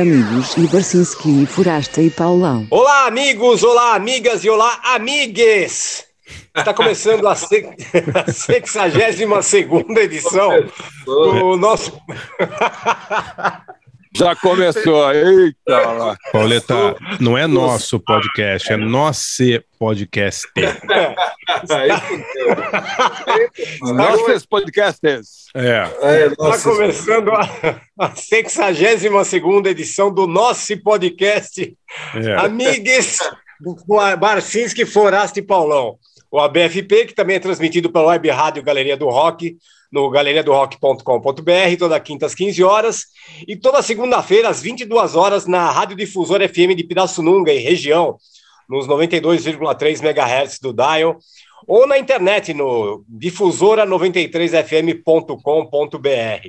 amigos e Barcinski, Forasta e Paulão. Olá, amigos, olá, amigas e olá, amigues! Está começando a, se... a 62 segunda edição do nosso... Já começou, eita! Pauleta, não é nosso podcast, é nosso podcast. Nossos podcasts. É. Está começando a, a 62 segunda edição do nosso podcast. É. Amigues, Barcinski, Forasta e Paulão. O ABFP, que também é transmitido pela Web Rádio Galeria do Rock, no galeriadorock.com.br, toda quinta às 15 horas, e toda segunda-feira às 22 horas na Rádio Difusora FM de Pirassununga e região, nos 92,3 MHz do dial, ou na internet no difusora93fm.com.br.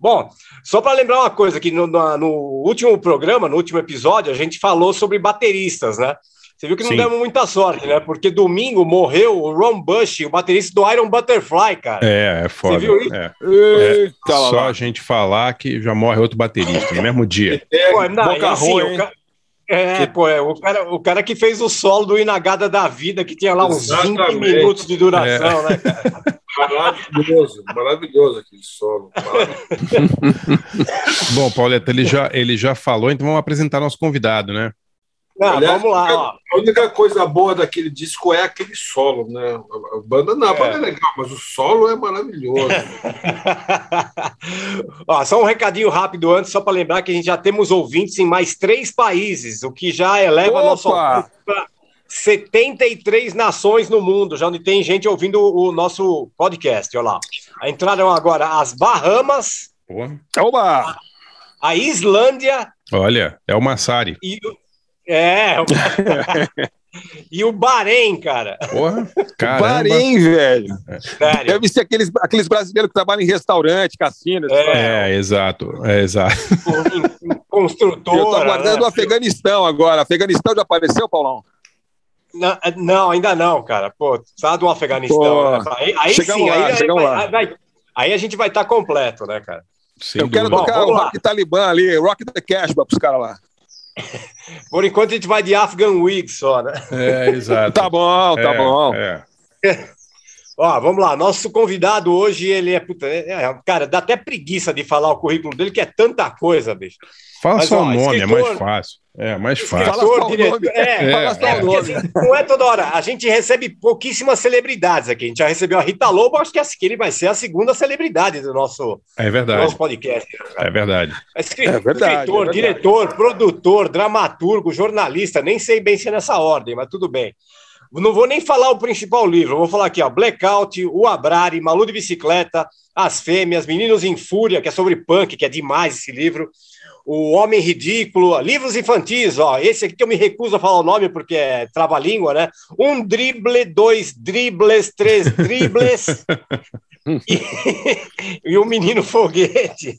Bom, só para lembrar uma coisa, que no, no, último programa, no último episódio, a gente falou sobre bateristas, né? Você viu que não Sim. demos muita sorte, né? Porque domingo morreu o Ron Bush, o baterista do Iron Butterfly, cara. É, é foda. Você viu isso? É. Eita, Só lá. a gente falar que já morre outro baterista no mesmo dia. Pô, não, boca assim, ruim, ca- É, pô, é, o cara, o cara que fez o solo do Inagada da Vida, que tinha lá uns 20 Exatamente. minutos de duração, né, cara? Maravilhoso, maravilhoso aquele solo. Maravilhoso. Bom, Pauleta, ele já, ele já falou, então vamos apresentar nosso convidado, né? Não, Aliás, vamos lá, ó. A única coisa boa daquele disco é aquele solo, né? A a banda não, a banda é legal, mas o solo é maravilhoso. Ó, só um recadinho rápido antes, só para lembrar que a gente já temos ouvintes em mais três países, o que já eleva Opa! nosso para 73 nações no mundo, já onde tem gente ouvindo o nosso podcast. Olha lá. Entraram agora as Bahamas. Oba! a Islândia Olha, é o Massari. e o. É. e o Bahrein, cara. Porra, caramba. Bahrein, velho. Sério. Deve ser aqueles, aqueles brasileiros que trabalham em restaurante, cassino. É. É, exato, é exato. Construtora. Eu tô aguardando né? o Afeganistão agora. Afeganistão já apareceu, Paulão? Não, não, ainda não, cara. Pô, precisava do Afeganistão. Pô, né? Aí, aí chegamos sim, lá, aí, aí, chegamos vai- lá. vai- aí a gente vai estar completo, né, cara? Sem eu quero dúvida. tocar Bom, o vamos lá. rock talibã ali, rock the cash pros caras lá. Por enquanto a gente vai de Afghan Week só, né? É, exato. Tá bom, tá É, bom. é. Ó, vamos lá. Nosso convidado hoje, ele é, puta, é- é- Cara, dá até preguiça de falar o currículo dele, que é tanta coisa, bicho. Fala Mas, só ó, o nome, é escritor- mais fácil. É, mais fácil. Fala só o diretor. nome. É, É, Fala só É, o porque, nome. assim, não é toda hora. A gente recebe pouquíssimas celebridades aqui. A gente já recebeu a Rita Lobo, acho que ele vai ser a segunda celebridade do nosso, É do verdade, nosso podcast. é verdade. É escri- É verdade, escritor, é verdade. diretor, produtor, dramaturgo, jornalista, nem sei bem se é nessa ordem, mas tudo bem. Não vou nem falar o principal livro, vou falar aqui, ó, Blackout, O Abrari, Malu de Bicicleta, As Fêmeas, Meninos em Fúria, que é sobre punk, que é demais esse livro, O Homem Ridículo, livros infantis, ó, esse aqui que eu me recuso a falar o nome porque é trava-língua, né? Um drible, dois dribles, três dribles e, e o Menino Foguete.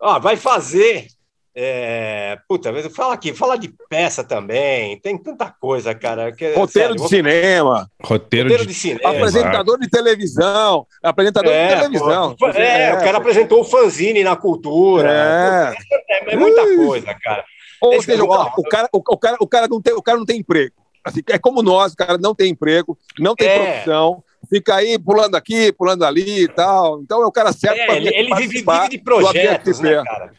Ó, vai fazer. É, puta, fala aqui, fala de peça também. Tem tanta coisa, cara. Que, Roteiro sério, de vou- cinema, Roteiro, roteiro de. de cinema. apresentador de televisão, apresentador de televisão. pô, é, o cara apresentou o fanzine na cultura. É. É, é muita coisa, cara. Ou Esse seja, o, cara- o cara, o, cara, o, cara não tem, o cara não tem emprego. Assim, é como nós, o cara não tem emprego, não tem É. profissão, fica aí pulando aqui, pulando ali e tal. Então é o cara certo É, pra ele, ele vive, vive de projetos, né, cara?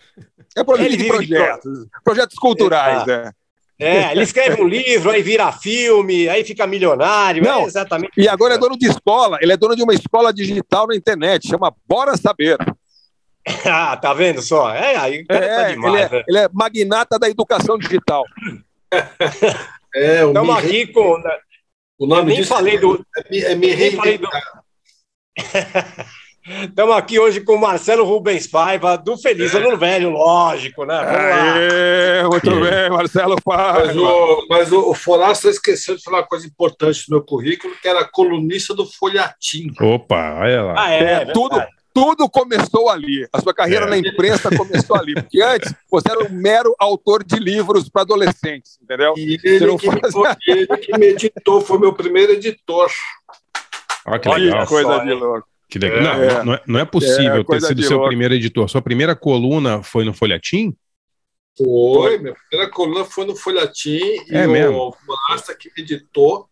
É projeto ele de vive de projetos, projetos culturais, é. É, ele escreve um livro, aí vira filme, aí fica milionário. Não, é exatamente. E agora é dono de escola, ele é dono de uma escola digital na internet, chama Bora Saber. Ah, tá vendo só? É, aí tá É, ele, demais. é, né? ele é magnata da educação digital. É, o, Estamos me, aqui com. né, o nome nem disso falei do- é, me- é me nem falei do- reinventar. Estamos aqui hoje com o Marcelo Rubens Paiva, do Feliz Ano Velho, lógico, né? Aê, muito bem, Marcelo Mas, Paiva. o, mas o, o Forasta esqueceu de falar uma coisa importante no meu currículo, que era colunista do Folhatim. Opa, olha lá. Ah, é, É, tudo, tudo começou ali. A sua carreira É. na imprensa começou ali. Porque antes você era um mero autor de livros para adolescentes, entendeu? E Você ele não que, me, faz- ele que me editou, foi meu primeiro editor. Olha que legal. coisa de louco. Que legal. É. Não, não é, não é possível É, ter sido seu louco. primeiro editor. Sua primeira coluna foi no Folhetim? Foi, minha primeira coluna foi no Folhatim É e mesmo? o Masta que me editou.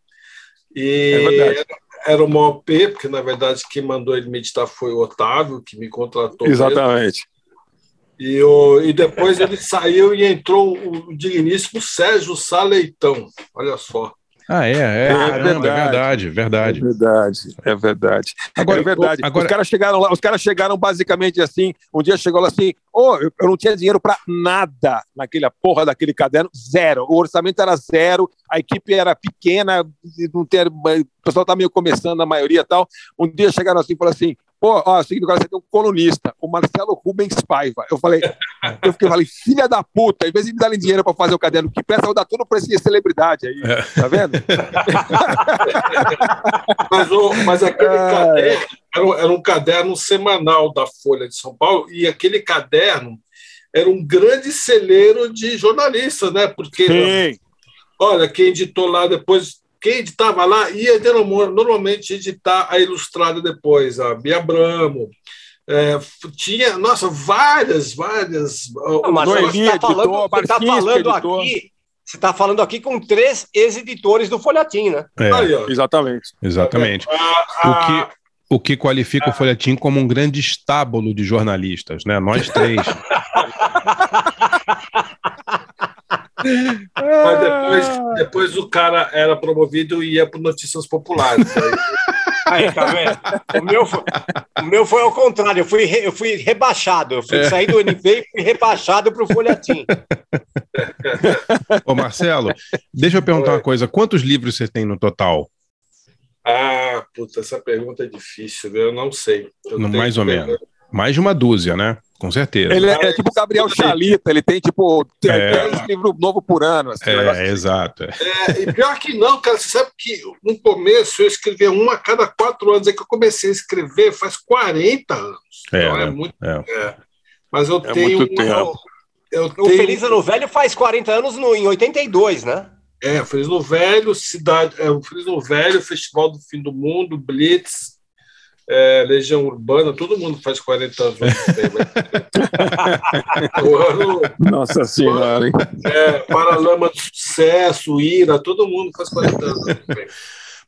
E É era, era o maior P, porque na verdade quem mandou ele me editar foi o Otávio, que me contratou. mesmo. Exatamente. E, o, e depois ele saiu e entrou o digníssimo Sérgio Saleitão. Olha só. Ah, é, é. Caramba, é verdade, É verdade. verdade, é verdade. Agora, é verdade. agora- Os caras chegaram lá, os caras chegaram basicamente assim. Um dia chegou lá assim: ô, eu, eu não tinha dinheiro para nada naquela porra daquele caderno, zero. O orçamento era zero, a equipe era pequena, não ter, o pessoal tá meio começando, a maioria e tal. Um dia chegaram assim e falaram assim: pô, ó, é seguinte, agora você tem um colunista, o Marcelo Rubens Paiva. Eu falei, eu fiquei, falei, filha da puta, em vez de me darem dinheiro para fazer o caderno que presta, eu vou dar tudo pra esse celebridade aí. Tá vendo? Mas, o, mas aquele caderno era, um- era um caderno semanal da Folha de São Paulo, e aquele caderno era um grande celeiro de jornalistas, né? Porque, Sim. olha, quem editou lá depois, quem editava lá ia norma- normalmente editar a Ilustrada depois, a Bia Bramo. É, tinha, nossa, várias, várias. Não, mas você está falando, você tá falando editou. aqui. Você está falando aqui com três ex-editores do Folhatim, né? É, Aí. Exatamente. exatamente. A- O que, o que qualifica o Folhetim como um grande estábulo de jornalistas, né? Nós três. Mas depois, depois o cara era promovido e ia para Notícias Populares. Aí, Aí, tá vendo? O meu foi, o meu foi ao contrário, eu fui, re- eu fui rebaixado. Eu fui sair do NP e fui rebaixado para o Folhatim. Ô, Marcelo, deixa eu perguntar uma coisa. Quantos livros você tem no total? ah, puta, essa pergunta é difícil, eu não sei. Eu mais ou menos. Mais de uma dúzia, né? Com certeza. Ele é, é tipo o Gabriel Chalita, ele tem tipo É. 10 livros novos por ano. Assim, um É, assim. exato. é. É, e pior que não, cara, você sabe que no começo eu escrevia um a cada quatro anos, é que eu comecei a escrever faz 40 anos. É, Então é né? muito. É. é. Mas eu É tenho. muito uma- eu O tenho Feliz Ano Velho faz 40 anos no, em 82, né? É, Feliz no Velho, Cidade, é, o Feliz no Velho, Festival do Fim do Mundo, Blitz, é, Legião Urbana, todo mundo faz 40 anos. ano o ano, Nossa senhora, hein? é, Paralama do Sucesso, Ira, todo mundo faz 40 anos.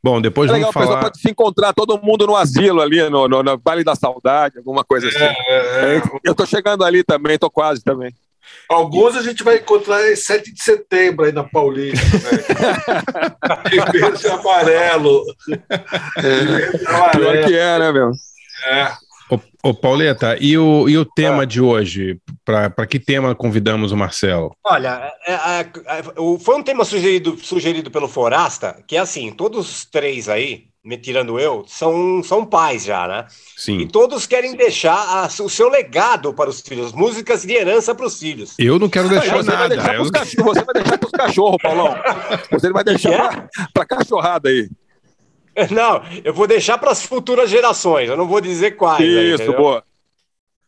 Bom, depois É legal, vamos falar. pode se encontrar todo mundo no asilo ali, no, no, no Vale da Saudade, alguma coisa assim. É, é, Eu tô chegando ali também, tô quase também. Alguns a gente vai encontrar em 7 de setembro aí na Paulista. Né? em verde e amarelo. Verde e Pior amarelo. que é, né, meu? É. Ô, ô, Pauleta, e o, e o tema de hoje? Para que tema convidamos o Marcelo? Olha, é, é, é, o- foi um tema sugerido, sugerido pelo Forasta, que é assim, todos os três aí, me tirando eu, são, são pais já, né? E Sim. todos querem deixar a- o seu legado para os filhos, músicas de herança para os filhos. Eu não quero Aí deixar você, vai nada. deixar Eu- você vai deixar pros cachorros, Paulão. Você vai deixar é? pra, pra cachorrada aí. Não, eu vou deixar para as futuras gerações, eu não vou dizer quais. aí, Isso, entendeu? boa.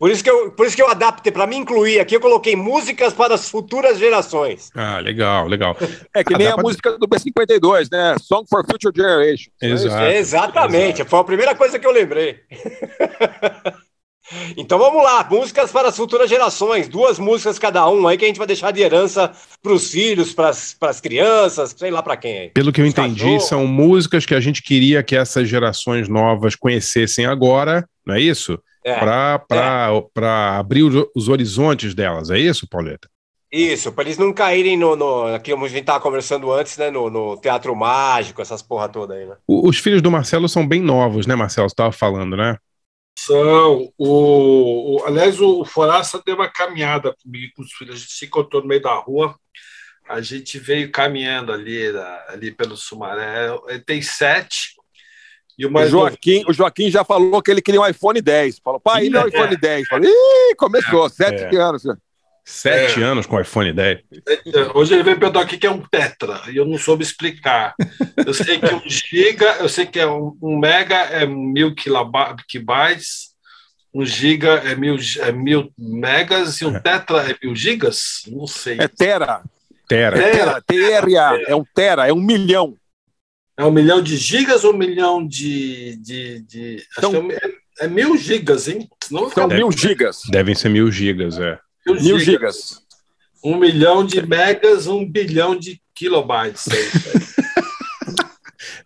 Por isso que eu, por isso que eu adaptei, para me incluir aqui, eu coloquei músicas para as futuras gerações. Ah, legal, legal. É que Ah, nem a pra- música do B52, né? Song for Future Generation. Exato. Exatamente, foi a primeira coisa que eu lembrei. então vamos lá, músicas para as futuras gerações, duas músicas cada um aí que a gente vai deixar de herança para os filhos, para as crianças, sei lá para quem aí. Pelo que eu entendi, são músicas que a gente queria que essas gerações novas conhecessem agora, não é isso? É, Para abrir os- horizontes delas, é isso, Pauleta? isso, para eles não caírem no, no a gente estava conversando antes, né, no, no teatro mágico, essas porra toda aí, né? O- Os filhos do Marcelo são bem novos, né, Marcelo? Você estava falando, né? São. O, o- aliás, o Forasta deu uma caminhada comigo com os filhos. A gente se encontrou no meio da rua. A gente veio caminhando ali, ali pelo Sumaré. Ele tem sete. E o O mais novo- Joaquim, o Joaquim já falou que ele queria um iPhone 10. Falou, pai, ele é o iPhone 10. Falei, ih, começou, sete É. anos. Sete É. anos com iPhone 10. Hoje ele veio perguntar o que é um tetra, e eu não soube explicar. Eu sei que um giga, eu sei que é um, um mega é mil kibytes, um giga é mil, é mil megas e um tetra é mil gigas? Não sei. É Tera. Tera. É. Tera, TRA. É um Tera, é um milhão. É um milhão de gigas ou um milhão de. de, de acho Então- que é, é- é mil gigas, hein? Senão São fica mil gigas. Devem ser mil gigas, é. mil Mil gigas. Um milhão de megas, um bilhão de kilobytes.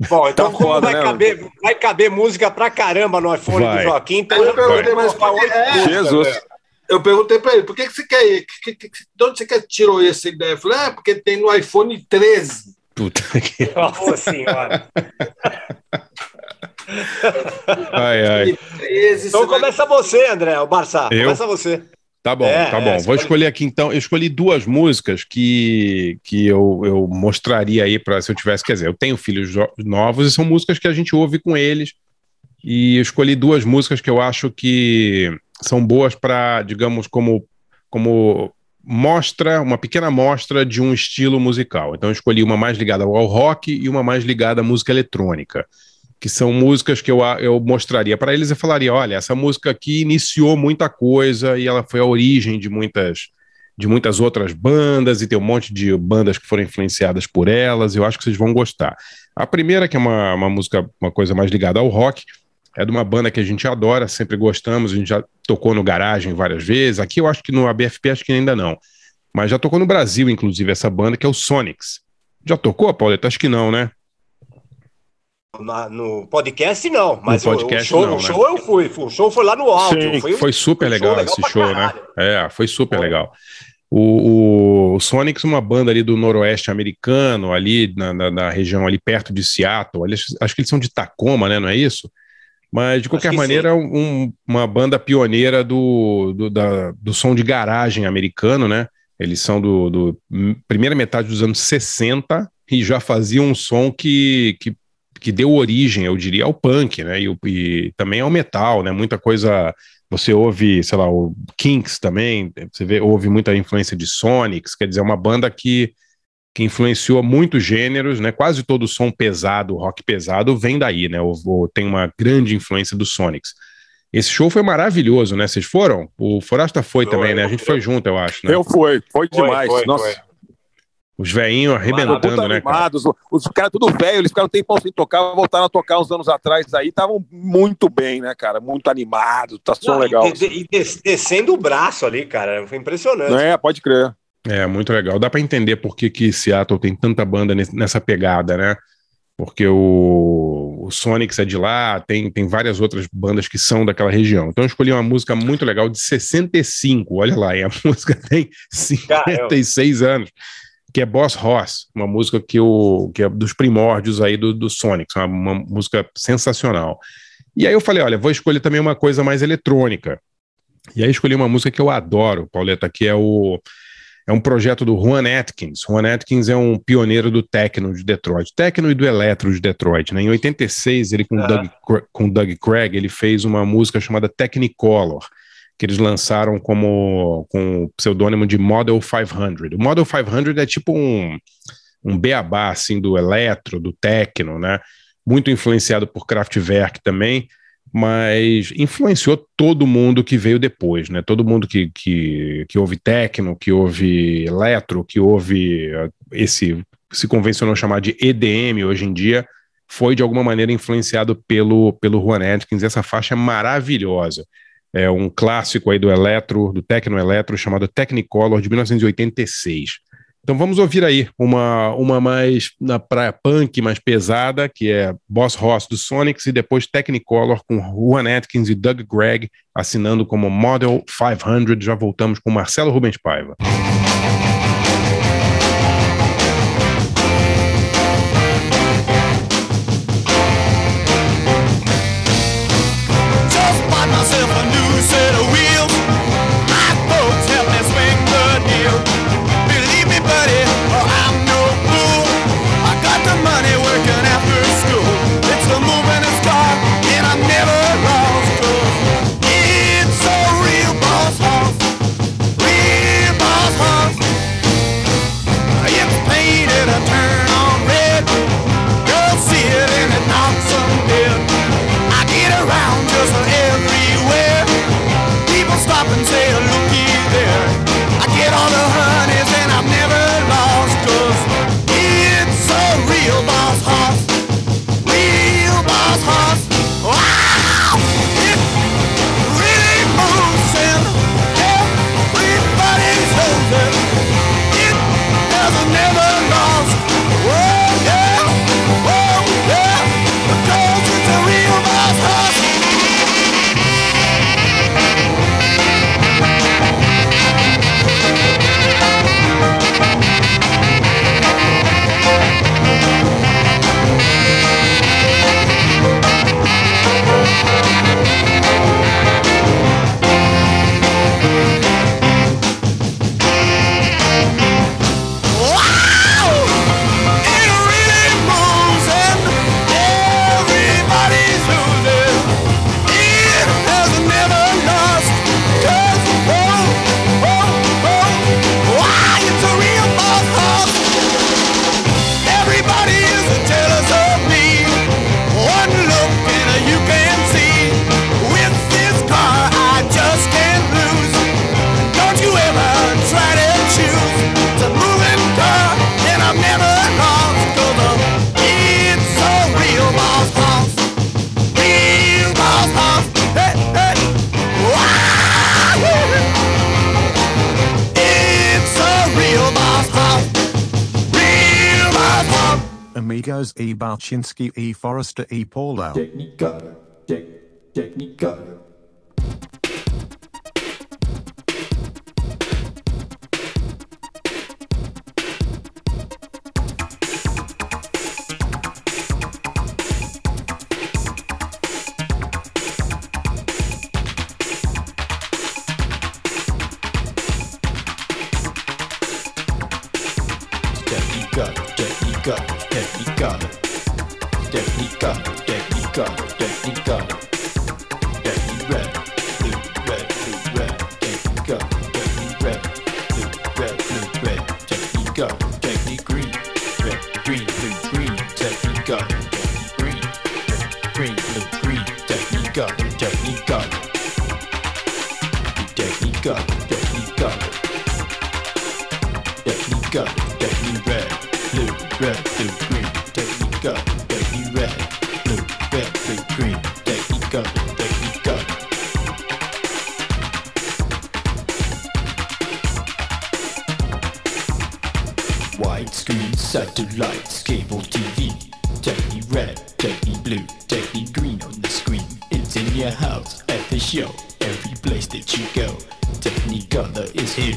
Bom, então tá foda, vai, né, caber, vai caber música pra caramba no iPhone vai. do Joaquim, então eu perguntei, mas qual é? Jesus. Eu perguntei para ele, por que, que você quer que, que, de onde você quer tirou essa ideia? Eu falei, é, porque tem no iPhone 13. Puta que. Nossa senhora. ai, ai. Então começa você, André, o Barça. Eu? Começa você. Tá bom, é, tá bom. É, Vou escolher aqui então. Eu escolhi duas músicas que, que eu, eu mostraria aí para se eu tivesse. Quer dizer, eu tenho filhos novos e são músicas que a gente ouve com eles. E eu escolhi duas músicas que eu acho que são boas para, digamos, como, como mostra, uma pequena mostra de um estilo musical. Então eu escolhi uma mais ligada ao rock e uma mais ligada à música eletrônica, que são músicas que eu, eu mostraria para eles e falaria: olha, essa música aqui iniciou muita coisa e ela foi a origem de muitas de muitas outras bandas e tem um monte de bandas que foram influenciadas por elas. Eu acho que vocês vão gostar. A primeira, que é uma, uma música, uma coisa mais ligada ao rock, é de uma banda que a gente adora, sempre gostamos, a gente já tocou no garagem várias vezes. Aqui eu acho que no ABFP acho que ainda não. Mas já tocou no Brasil, inclusive, essa banda que é o Sonics. Já tocou, Pauleta? Acho que não, né? Na, no podcast não, mas no podcast, o, show, não, o show eu fui, o show foi lá no alto. Sim, foi, foi super legal, legal esse show, né? É, foi super legal. O, o, o Sonics, uma banda ali do noroeste americano, ali na, na, na região ali perto de Seattle, ali, acho que eles são de Tacoma, né? Não é isso? Mas, de qualquer maneira, um, uma banda pioneira do, do, da, do som de garagem americano, né? Eles são do, do, primeira metade dos anos 60 e já faziam um som que, que, que deu origem, eu diria, ao punk, né? E, e, também ao metal, né? Muita coisa. Você ouve, sei lá, o Kinks também, você vê, ouve muita influência de Sonics, quer dizer, é uma banda que que influenciou muitos gêneros, né? Quase todo o som pesado, rock pesado, vem daí, né? Ou, ou, tem uma grande influência do Sonics. Esse show foi maravilhoso, né? Vocês foram? O Forasta foi, foi também, né? A gente foi junto, eu acho. Né? Eu fui, foi demais. Foi, foi, Nossa. Foi. Os veinhos arrebentando, né? Cara? Os, os caras tudo velho, eles ficaram tempão sem tocar, voltaram a tocar uns anos atrás aí, estavam muito bem, né, cara? Muito animados, tá som Não, legal. E, e, descendo o braço ali, cara, foi impressionante. É, pode crer. É, muito legal. Dá para entender por que, que Seattle tem tanta banda nessa pegada, né? Porque o, o Sonics é de lá, tem, tem várias outras bandas que são daquela região. Então eu escolhi uma música muito legal de 65, olha lá, e a música tem 56 Caramba. anos, que é Boss Ross, uma música que, o, que é dos primórdios aí do, do Sonics, uma, uma música sensacional. E aí eu falei, olha, vou escolher também uma coisa mais eletrônica. E aí escolhi uma música que eu adoro, Pauleta, que é o é um projeto do Juan Atkins. Juan Atkins é um pioneiro do techno de Detroit, techno e do eletro de Detroit. Né? Em 86, ele com, ah. Doug, com Doug Craig, ele fez uma música chamada Technicolor, que eles lançaram como com o pseudônimo de Model 500. O Model 500 é tipo um, um beabá assim, do eletro, do techno, né? muito influenciado por Kraftwerk também, mas influenciou todo mundo que veio depois, né? Todo mundo que, que, que ouve techno, que ouve eletro, que ouve eh, esse se convencionou chamar de EDM hoje em dia, foi de alguma maneira influenciado pelo, pelo Juan Atkins. Essa faixa é maravilhosa. É um clássico aí do eletro, do techno eletro, chamado Technicolor, de 1986. Então vamos ouvir aí uma, uma mais na praia punk, mais pesada, que é Boss Ross do Sonics, e depois Technicolor com Juan Atkins e Doug Gregg assinando como Model 500. Já voltamos com Marcelo Rubens Paiva. Amigos e. Balchinski e. Forrester e. Paulo. Technicolor, Widescreen satellites, cable TV. Techni red, Techni blue, Techni green on the screen. It's in your house, at the show, every place that you go. Technicolor is here.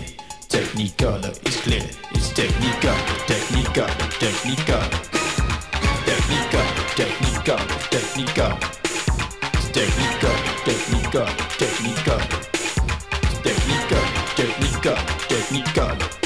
Technicolor is clear. It's Technicolor, Technicolor, Technicolor. Technicolor, Technicolor, Technicolor. It's Technicolor, Technicolor, Technicolor. Technicolor, Technicolor, Technicolor.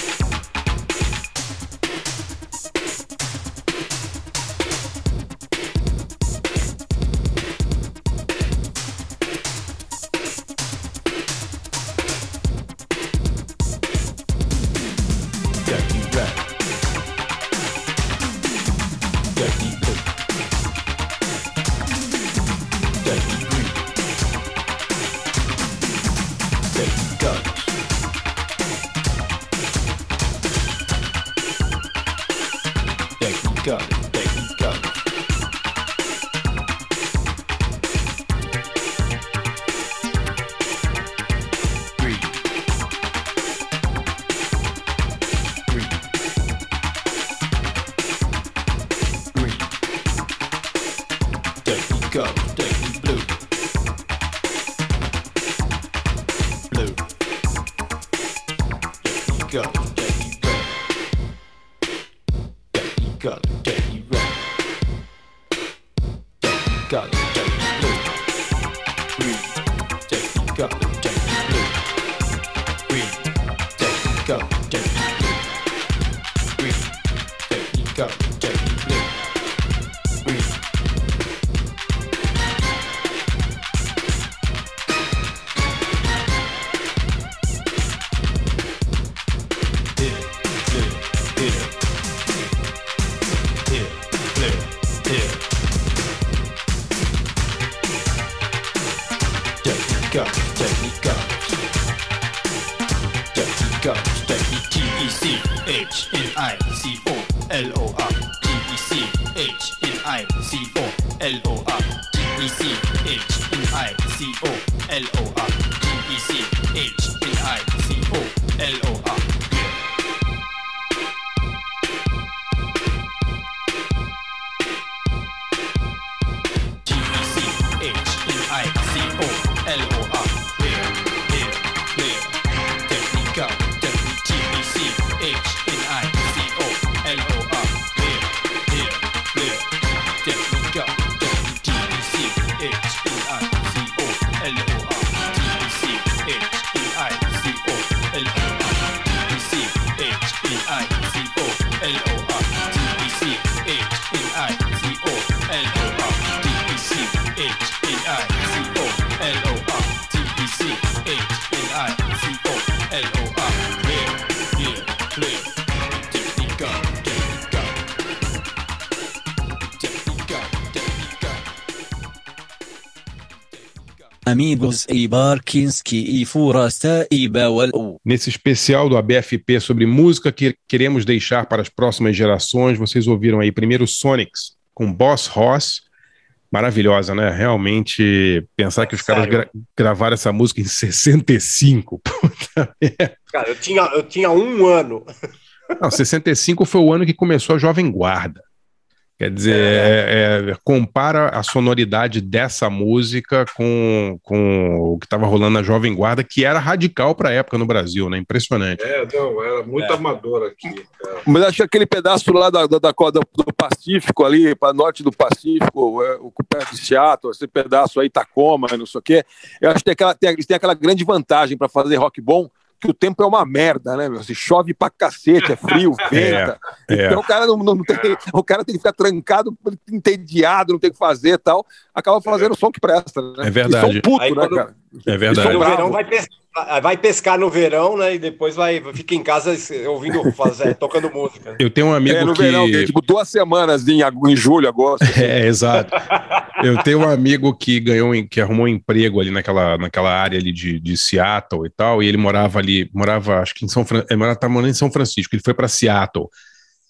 Amigos e Barkinski e Furasta e Bawal. Nesse especial do ABFP sobre música que queremos deixar para as próximas gerações, vocês ouviram aí primeiro Sonics com Boss Ross. Maravilhosa, né? Realmente, pensar que os caras gra gravaram essa música em 65. Puta merda. Cara, eu tinha, eu tinha um ano. Não, 65 foi o ano que começou a Jovem Guarda. Quer dizer, é, é, compara a sonoridade dessa música com, com o que estava rolando na Jovem Guarda, que era radical para a época no Brasil, né? Impressionante. É, não, era muito amador aqui. cara. Mas acho que aquele pedaço lá da, da, da do Pacífico, ali, para norte do Pacífico, é, o perto de Seattle, esse pedaço aí, Tacoma, não sei o quê, eu acho que tem aquela, tem, eles têm aquela grande vantagem para fazer rock bom, que o tempo é uma merda, né, meu? Se chove pra cacete, é frio, venta. é. Então o cara não, não tem, o cara tem que ficar trancado, entediado, não tem o que fazer e tal. Acaba fazendo o som que presta, né? É verdade. E som puto, Aí né, quando- cara? É E verdade. bravo. verão vai pescar, vai pescar no verão, né? E depois vai fica em casa ouvindo, fazer, tocando música. Eu tenho um amigo É, no que. verão, que é tipo duas semanas em, em julho, agosto. É, exato. Eu tenho um amigo que ganhou, um- que arrumou um emprego ali naquela, naquela área ali de, de Seattle e tal, e ele morava ali, morava, acho que em São Francisco, ele morava, tá morando em São Francisco, ele foi para Seattle.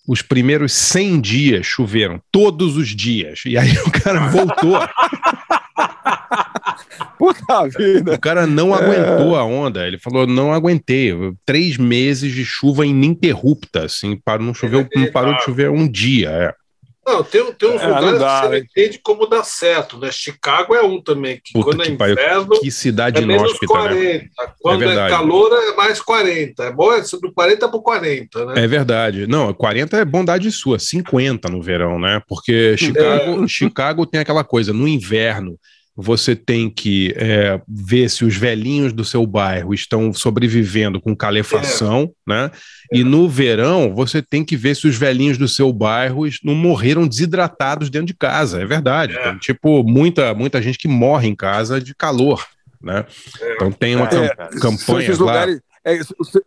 Os primeiros 100 dias choveram, todos os dias. E aí o cara voltou, Puta vida. o cara não aguentou a onda. Ele falou: não aguentei. Três meses de chuva ininterrupta, assim, parou, não choveu, não parou de chover um dia. é. Não, tem, tem uns É, lugares dá, que você não né? entende como dá certo, né? Chicago é um também, que Puta quando é que pariu, inverno Que cidade é menos inóspita, né? 40. Quando é, verdade. calor é mais 40. É bom é do 40 para 40, né? É verdade. Não, 40 é bondade sua, 50 no verão, né? Porque Chicago, Chicago tem aquela coisa, no inverno você tem que é, ver se os velhinhos do seu bairro estão sobrevivendo com calefação, né? E no verão você tem que ver se os velhinhos do seu bairro não morreram desidratados dentro de casa. É verdade. É. Tem, tipo, muita, muita gente que morre em casa de calor, né? Então tem uma É, campanha lá. lugares. é, o, ser,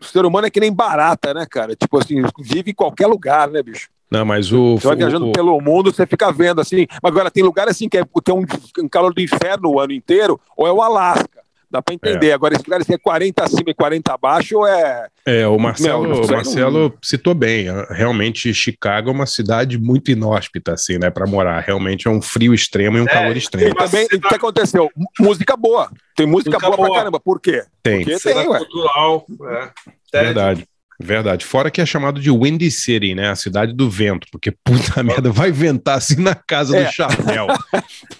o ser humano é que nem barata, né, cara? Tipo assim, vive em qualquer lugar, né, bicho? Não, mas o, Você vai viajando o- pelo mundo, você fica vendo assim. Mas agora tem lugar assim que é, que é um, um calor do inferno o ano inteiro, ou é o Alasca. Dá pra entender. Agora, esse lugar assim, é 40 acima e 40 abaixo, é. É, o Marcelo, isso o Marcelo citou bem. Realmente, Chicago é uma cidade muito inóspita, assim, né, para morar. Realmente é um frio extremo e um É, calor E extremo. Mas também, o que aconteceu? Música boa. Tem música, Música boa, boa. pra caramba. Por quê? Tem, Porque tem, ué. cultural. É. Verdade. Verdade. Fora que é chamado de Windy City, né? A cidade do vento, porque puta merda, vai ventar assim na casa É. do chapéu.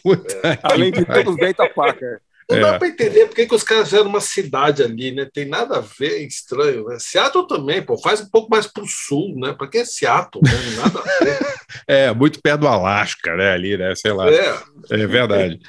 Além de pariu. todos, vem a faca. Não É. dá para entender por que, os caras fizeram uma cidade ali, né? Tem nada a ver, é estranho. Né? Seattle também, pô, faz um pouco mais pro sul, né? Para que Seattle? Né? Nada a ver. É, muito perto do Alasca, né? Ali, né? Sei lá. É. É verdade.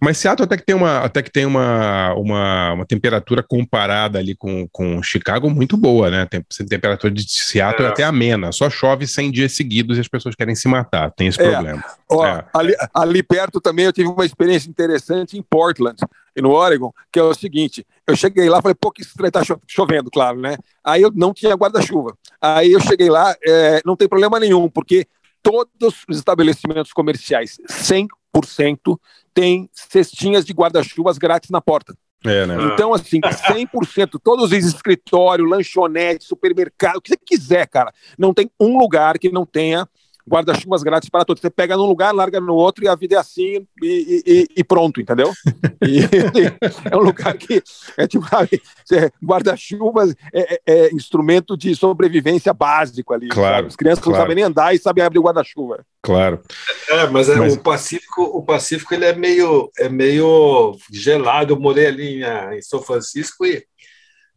Mas Seattle até que tem uma, até que tem uma, uma, uma temperatura comparada ali com, com Chicago muito boa, né? Tem, temperatura de Seattle é. É. até amena, só chove 100 dias seguidos e as pessoas querem se matar. Tem esse É. problema. Ó, É. ali, ali perto também eu tive uma experiência interessante em Portland, e no Oregon, que é o seguinte: eu cheguei lá, falei, pô, que estranho, tá cho- chovendo, claro, né? Aí eu não tinha guarda-chuva. Aí eu cheguei lá, é, não tem problema nenhum, porque todos os estabelecimentos comerciais, 100%, têm cestinhas de guarda-chuvas grátis na porta. É, né? Então, assim, 100%, todos os escritórios, lanchonete, supermercado, o que você quiser, cara. Não tem um lugar que não tenha guarda-chuvas grátis para todos. Você pega num lugar, larga no outro e a vida é assim e, e- e pronto, entendeu? E- é um lugar que é tipo, guarda-chuvas é, é- é instrumento de sobrevivência básico ali. Claro, sabe? As crianças claro. não sabem nem andar e sabem abrir o guarda-chuva. Claro. É, mas, é, Mas- o Pacífico, o Pacífico ele é meio, é meio gelado. Eu morei ali em, ah, em São Francisco e,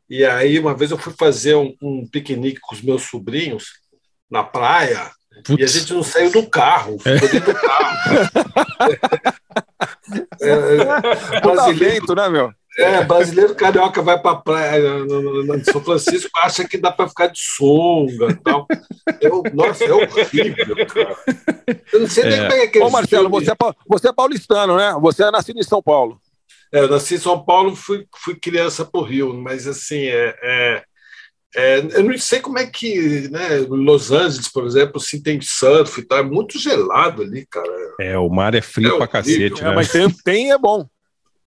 e aí uma vez eu fui fazer um, um piquenique com os meus sobrinhos na praia e a Putz, gente não saiu do carro, ficou dentro do carro. É, é, Puta brasileiro, vento, né, meu? é, brasileiro carioca vai para praia no, no- São Francisco acha que dá para ficar de sunga tal. Eu, nossa, é horrível, cara. Eu não sei nem É. como é que Ô, Marcelo, você é, você é paulistano, né? Você é nascido em São Paulo. É, eu nasci em São Paulo, fui, fui criança por Rio, mas assim, é, é- é, eu não sei como é que, né, Los Angeles, por exemplo, se tem surf e tal, é muito gelado ali, cara. é, o mar é frio É pra horrível. cacete, É, né? mas tem, tem é bom.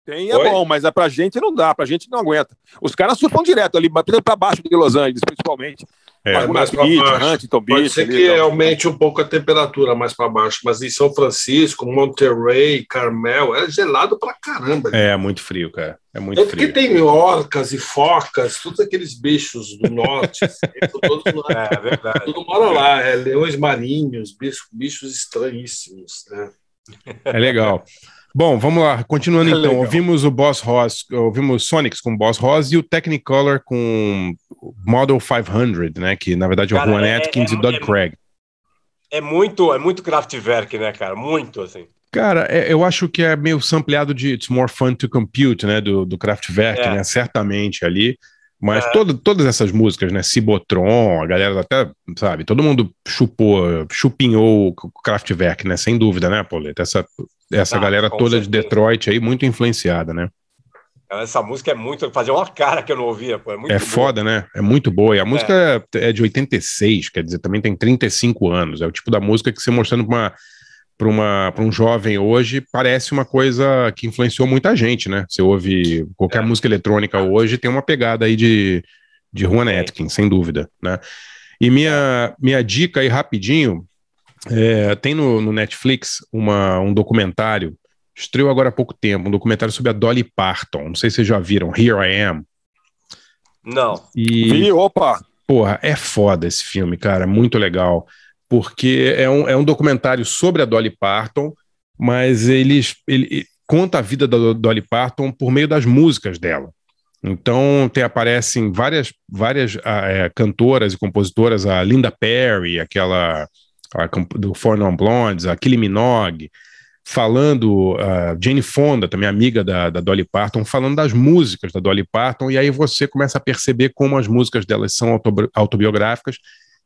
Tem é Oi? bom, mas é pra gente não dá, pra gente não aguenta. Os caras surfam direto ali, mas para baixo de Los Angeles, principalmente. É, mais Beach, baixo. Huntington Pode Beach. ser ali, que então. aumente um pouco a temperatura mais para baixo, mas em São Francisco, Monterrey, Carmel, é gelado pra caramba. É, muito frio, cara. É muito É porque frio. tem orcas e focas, todos aqueles bichos do norte, assim, todos, É verdade. tudo mora lá, é, leões marinhos, bichos, bichos estranhíssimos. Né? É legal. Bom, vamos lá. Continuando É então. legal. Ouvimos o Boss Ross, ouvimos Sonics com Boss Ross e o Technicolor com Model 500, né? Que na verdade é o Juan é- Atkins é- e Doug é- Craig. É muito, é muito Kraftwerk, né, cara? Muito, assim. Cara, é- eu acho que é meio sampleado de It's More Fun to Compute, né? Do, do Kraftwerk, É. né? Certamente ali. Mas É. todo- todas essas músicas, né? Cibotron, a galera até, sabe, todo mundo chupou, chupinhou o Kraftwerk, né? Sem dúvida, né, Pauleta? Essa, essa Ah, galera toda de certeza. Detroit aí, muito influenciada, né? Essa música é muito. Fazia uma cara que eu não ouvia, pô. É muito É boa. foda, né? É muito boa. E a música é. de 86, quer dizer, também tem 35 anos. É o tipo da música que você mostrando para uma, pra uma, pra um jovem hoje, parece uma coisa que influenciou muita gente, né? Você ouve qualquer É. música eletrônica hoje, tem uma pegada aí de, de Juan. Atkins, sem dúvida, né? E minha, minha dica aí, rapidinho, é, tem no, no Netflix uma, um documentário, estreou agora há pouco tempo, um documentário sobre a Dolly Parton. Não sei se vocês já viram, Here I Am. Não. E Vi, opa! Porra, é foda esse filme, cara, muito legal. Porque é um, é um documentário sobre a Dolly Parton, mas eles, ele, ele conta a vida da Dolly Parton por meio das músicas dela. Então tem, aparecem várias, várias ah, é, cantoras e compositoras, a Linda Perry, aquela do Four Non Blondes, a Kylie Minogue, falando, a Jane Fonda, também amiga da, da Dolly Parton, falando das músicas da Dolly Parton, e aí você começa a perceber como as músicas delas são autobi- autobiográficas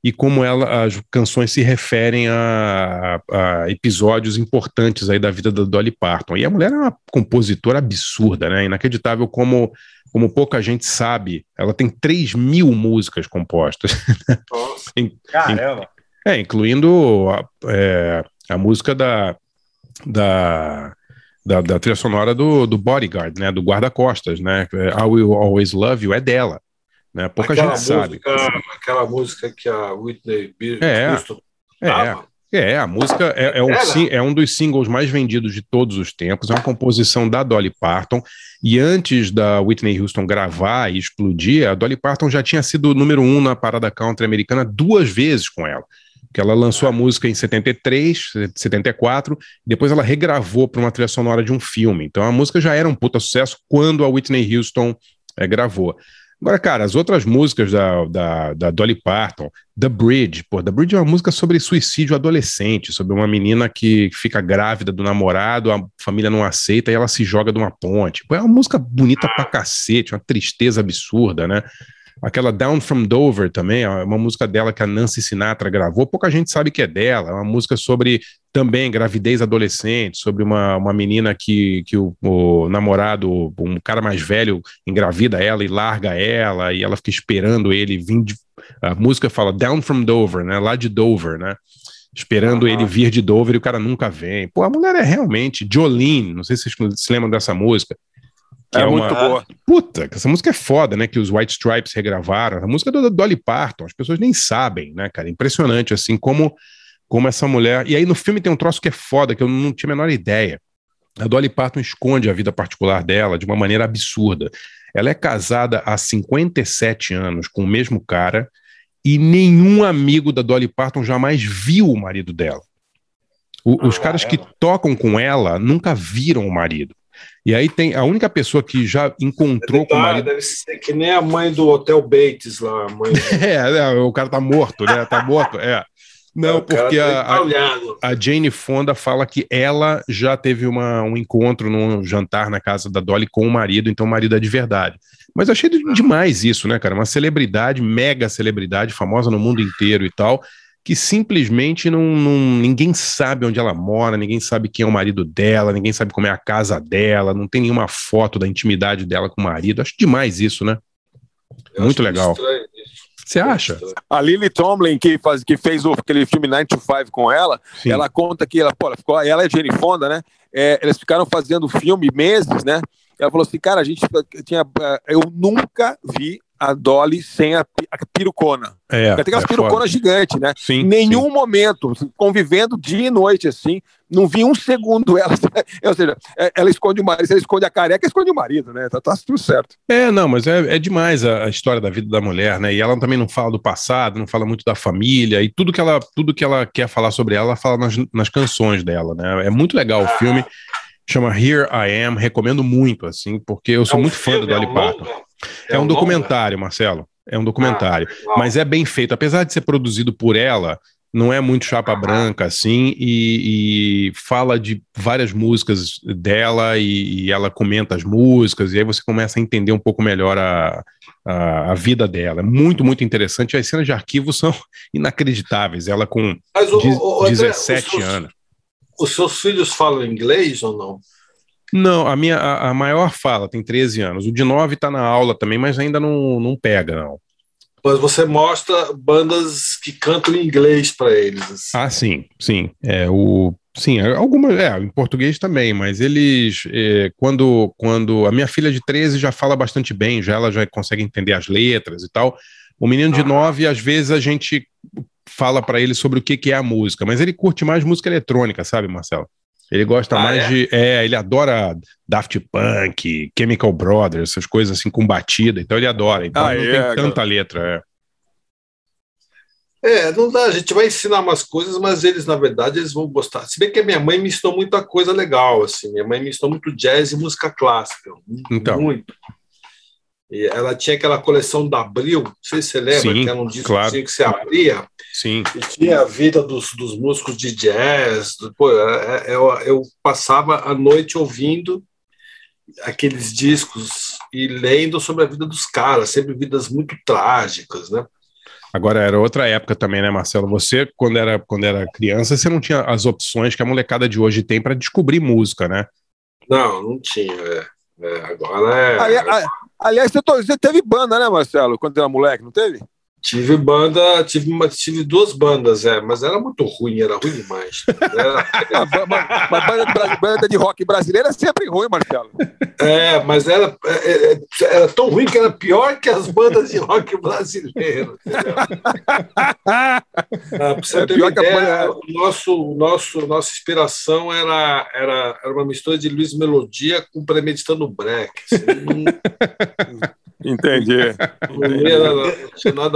e como ela, as canções se referem a, a episódios importantes aí da vida da Dolly Parton. E a mulher é uma compositora absurda, né? Inacreditável como, como pouca gente sabe. Ela tem 3 mil músicas compostas. Nossa. Caramba. É, incluindo a, é, a música da, da, da, da trilha sonora do, do Bodyguard, né? Do guarda-costas, né? I Will Always Love You é dela. Né? Pouca aquela gente sabe. música, Aquela música que a Whitney É. Houston É, é, a música é, é um, é um dos singles mais vendidos de todos os tempos, é uma composição da Dolly Parton, e antes da Whitney Houston gravar e explodir, a Dolly Parton já tinha sido número um na parada country americana duas vezes com ela. Que ela lançou a música em 73, 74, depois ela regravou para uma trilha sonora de um filme. Então a música já era um puta sucesso quando a Whitney Houston eh, gravou. Agora, cara, as outras músicas da, da, da Dolly Parton, The Bridge, pô, The Bridge é uma música sobre suicídio adolescente, sobre uma menina que fica grávida do namorado, a família não aceita e ela se joga de uma ponte. Pô, é uma música bonita pra cacete, uma tristeza absurda, né? Aquela Down from Dover também, é uma música dela que a Nancy Sinatra gravou, pouca gente sabe que é dela, é uma música sobre também gravidez adolescente, sobre uma, uma menina que, que o, o namorado, um cara mais velho, engravida ela e larga ela, e ela fica esperando ele vir de, a música fala Down from Dover, né? Lá de Dover, né? Esperando ele vir de Dover e o cara nunca vem. Pô, a mulher é realmente Jolene, não sei se vocês se lembram dessa música. Que É, é, muito uma, boa. Puta, que essa música é foda, né? Que os White Stripes regravaram. A música é da Dolly Parton, as pessoas nem sabem, né, cara? Impressionante, assim, como, como essa mulher. E aí no filme tem um troço que é foda, que eu não tinha a menor ideia. A Dolly Parton esconde a vida particular dela de uma maneira absurda. Ela é casada há 57 anos com o mesmo cara e nenhum amigo da Dolly Parton jamais viu o marido dela. O- os Ah, caras que caramba. tocam com ela nunca viram o marido. E aí tem a única pessoa que já encontrou com o marido. deve ser que nem a mãe do Hotel Bates lá, a mãe. É, né, o cara tá morto, né? Tá morto, é. Não, cara porque tá a, a, Jane Fonda fala que ela já teve uma, um encontro num jantar na casa da Dolly com o marido, então o marido é de verdade. Mas eu achei de- demais isso, né, cara? Uma celebridade, mega celebridade, famosa no mundo inteiro e tal, que simplesmente não, não- ninguém sabe onde ela mora, ninguém sabe quem é o marido dela, ninguém sabe como é a casa dela, não tem nenhuma foto da intimidade dela com o marido. Acho demais isso, né? Eu Muito legal. Você acha? A Lily Tomlin, que, faz, que fez o, aquele filme 9 to 5 com ela, Sim. ela conta que ela, pô, ela, ficou, ela é Jane Fonda, né? É, eles ficaram fazendo filme meses, né? Ela falou assim, cara, a gente tinha. eh, Eu nunca vi a Dolly sem a, a pirucona. É, Tem aquelas é piruconas foda. gigantes, né? Sim, Nenhum sim. momento, convivendo dia e noite, assim, não vi um segundo ela. Ou seja, é- ela esconde o marido, se ela esconde a careca, esconde o marido, né? Tá, tá tudo certo. É, não, mas é, é demais a, a história da vida da mulher, né? E ela também não fala do passado, não fala muito da família, e tudo que ela, tudo que ela quer falar sobre ela, ela fala nas, nas canções dela, né? É muito legal o filme. Chama Here I Am, recomendo muito, assim, porque eu sou É um muito fã do filme, Dolly é um Parton. É um longa? documentário, Marcelo. É um documentário. Ah, mas é bem feito. Apesar de ser produzido por ela, não é muito chapa branca, assim, e, e fala de várias músicas dela e, e ela comenta as músicas, e aí você começa a entender um pouco melhor a, a, a vida dela. É muito, muito interessante. As cenas de arquivo são inacreditáveis. Ela com o, de- o, o André, 17 os seus, anos. Os seus filhos falam inglês ou não? Não, a minha a, a maior fala tem 13 anos. O de 9 tá na aula também, mas ainda não, não pega, não. Mas você mostra bandas que cantam em inglês para eles. assim. Ah, sim, sim. É, o, sim, é, algumas, é, em português também, mas eles, é, quando, quando a minha filha de 13 já fala bastante bem, já ela já consegue entender as letras e tal. O menino de 9, às vezes a gente fala para ele sobre o que, que é a música, mas ele curte mais música eletrônica, sabe, Marcelo? Ele gosta Ah, mais é? de. É, ele adora Daft Punk, Chemical Brothers, essas coisas assim com batida, então ele adora. Então Ah, não é, tem cara. tanta letra. É. É, não dá, a gente vai ensinar umas coisas, mas eles, na verdade, eles vão gostar. Se bem que a minha mãe me ensinou muita coisa legal, assim. Minha mãe me ensinou muito jazz e música clássica. Muito. Então. muito. E ela tinha aquela coleção da Abril, não sei se você lembra, Sim, que era um disco claro. que você abria Sim. e tinha a vida dos, dos músicos de jazz. do- Pô, é- é- eu, eu passava a noite ouvindo aqueles discos e lendo sobre a vida dos caras, sempre vidas muito trágicas, né? Agora era outra época também, né, Marcelo? Você, quando era, quando era criança, você não tinha as opções que a molecada de hoje tem para descobrir música, né? Não, não tinha. é. É, agora é. Ali- a- aliás, você teve banda, né, Marcelo? Quando era moleque, não teve? Tive banda, tive, uma- tive duas bandas, é, mas era muito ruim, era ruim demais. Era- Mas banda banda de rock brasileira é sempre ruim, Marcelo. é, mas era, é, é, era tão ruim que era pior que as bandas de rock brasileiro. entendeu? Ah, você É ter pior uma que a ideia, o nosso, nosso, nossa inspiração era, era, era uma mistura de Luiz Melodia com Premeditando Break. assim, não, Entendi.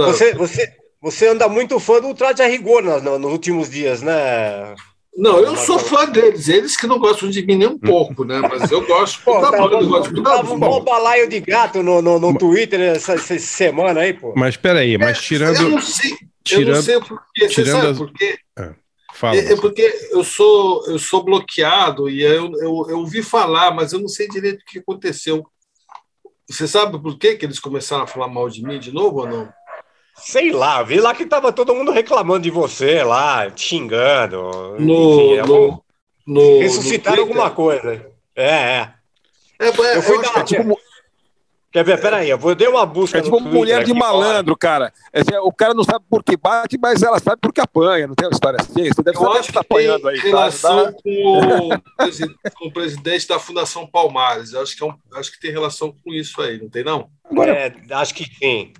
Você, você, você anda muito fã do Traje a Rigor no- no- nos últimos dias, né? Não, eu sou fã deles, eles que não gostam de mim nem um pouco, né? Mas eu gosto Pô, tava, banda, eu gosto tava um bom balaio de gato no, no, no Twitter essa, essa semana aí, pô. Mas peraí, mas Eu tirando. não sei, eu tirando- não sei porquê. Você tirando sabe as- por quê? Fala. É, é porque eu sou, eu sou bloqueado e eu, eu, eu ouvi falar, mas eu não sei direito o que aconteceu. Você sabe por quê que eles começaram a falar mal de mim de novo ou não? Sei lá, vi lá que tava todo mundo reclamando de você lá, te xingando. No, Enfim, é no, no- ressuscitaram no alguma coisa. É, é. É, é, Eu fui eu dar- que- É tipo, Quer ver? Peraí, eu vou dar uma busca é tipo Twitter mulher de aqui, malandro, cara. É- o cara não sabe por que bate, mas ela sabe por que apanha. Não tem uma história assim? Você deve Eu saber acho que tá que tem apanhando aí. tá? relação Tá? com, o com o presidente da Fundação Palmares. Eu acho que, é um- acho que tem relação com isso aí, não tem, não? É, acho que sim.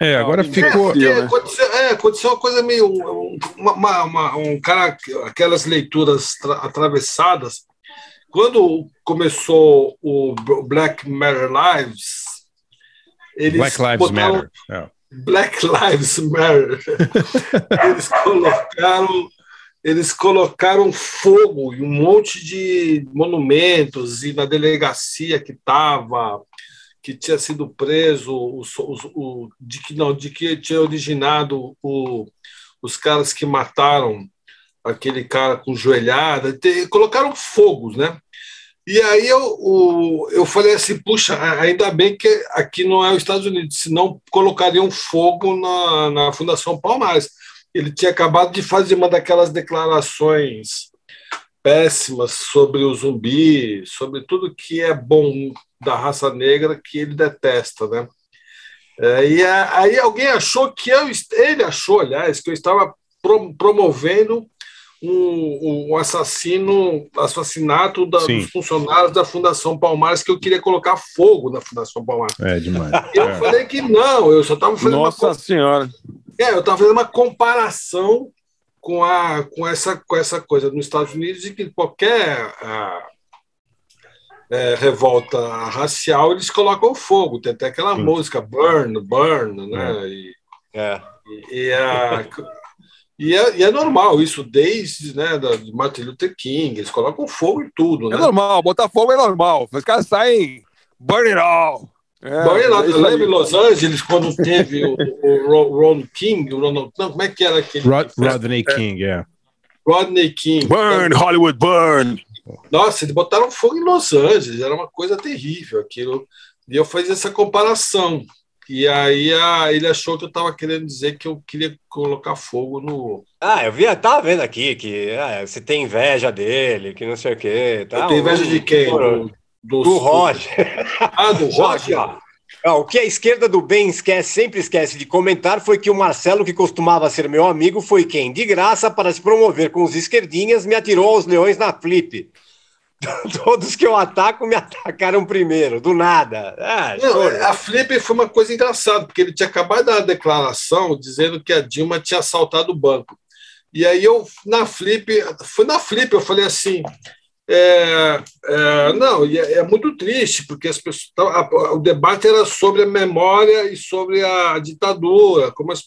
É, agora Não, ficou. Porque né? aconteceu, é, aconteceu uma coisa meio. um- Uma, uma- uma- um cara, aquelas leituras tra- atravessadas. Quando começou o Black Matter Lives, eles Black Lives botaram- Matter. É. Black Lives Matter. eles colocaram eles colocaram fogo em um monte de monumentos e na delegacia que estava que tinha sido preso o, o- o- de que não de que tinha originado o- os caras que mataram aquele cara com joelhada te- colocaram fogos né e aí eu, o- eu falei assim, puxa, ainda bem que aqui não é os Estados Unidos, senão colocariam fogo na, na Fundação Palmares. Ele tinha acabado de fazer uma daquelas declarações péssimas sobre o zumbi, sobre tudo que é bom da raça negra que ele detesta, né? É, e aí alguém achou que eu, ele achou, aliás, que eu estava pro- promovendo um, um assassino, assassinato da, dos funcionários da Fundação Palmares, que eu queria colocar fogo na Fundação Palmares. É demais. Eu É. falei que não, eu só estava fazendo Nossa uma Senhora. é, eu estava fazendo uma comparação com, a, com, essa, com essa coisa nos Estados Unidos de que qualquer ah, é, revolta racial eles colocam fogo. Tem até aquela Sim. música Burn, Burn, né? E, É. e, e a- e é, e é normal isso desde né, da, de Martin Luther King, eles colocam fogo em tudo, É né? normal, botar fogo é normal. Os caras saem burn it all. É, Bom, eu é isso aí. lembro em Los Angeles, quando teve o, o Ro- Ron King, o Ronald, não, como é que era aquele? Rod, Rodney King, é. Rodney King. Burn, Hollywood, burn. Nossa, eles botaram fogo em Los Angeles, era uma coisa terrível aquilo. E eu fiz essa comparação. E aí a- ele achou que eu estava querendo dizer que eu queria colocar fogo no. Ah, eu vi, eu tava vendo aqui que ah, você tem inveja dele, que não sei o quê. Tá? eu tenho inveja de quem? Do, Do, do Roger. Ah, do Roger? que, ó, ó, o que a esquerda do bem esquece, sempre esquece de comentar foi que o Marcelo, que costumava ser meu amigo, foi quem, de graça, para se promover com os esquerdinhas, me atirou aos leões na flip. Todos que eu ataco me atacaram primeiro, do nada. Ah, Não, a Flip foi uma coisa engraçada, porque ele tinha acabado de dar uma declaração dizendo que a Dilma tinha assaltado o banco. E aí eu, na Flip, foi na Flip, eu falei assim. é, é, não, é, é muito triste, porque as pessoas, a- o debate era sobre a memória e sobre a ditadura, como as,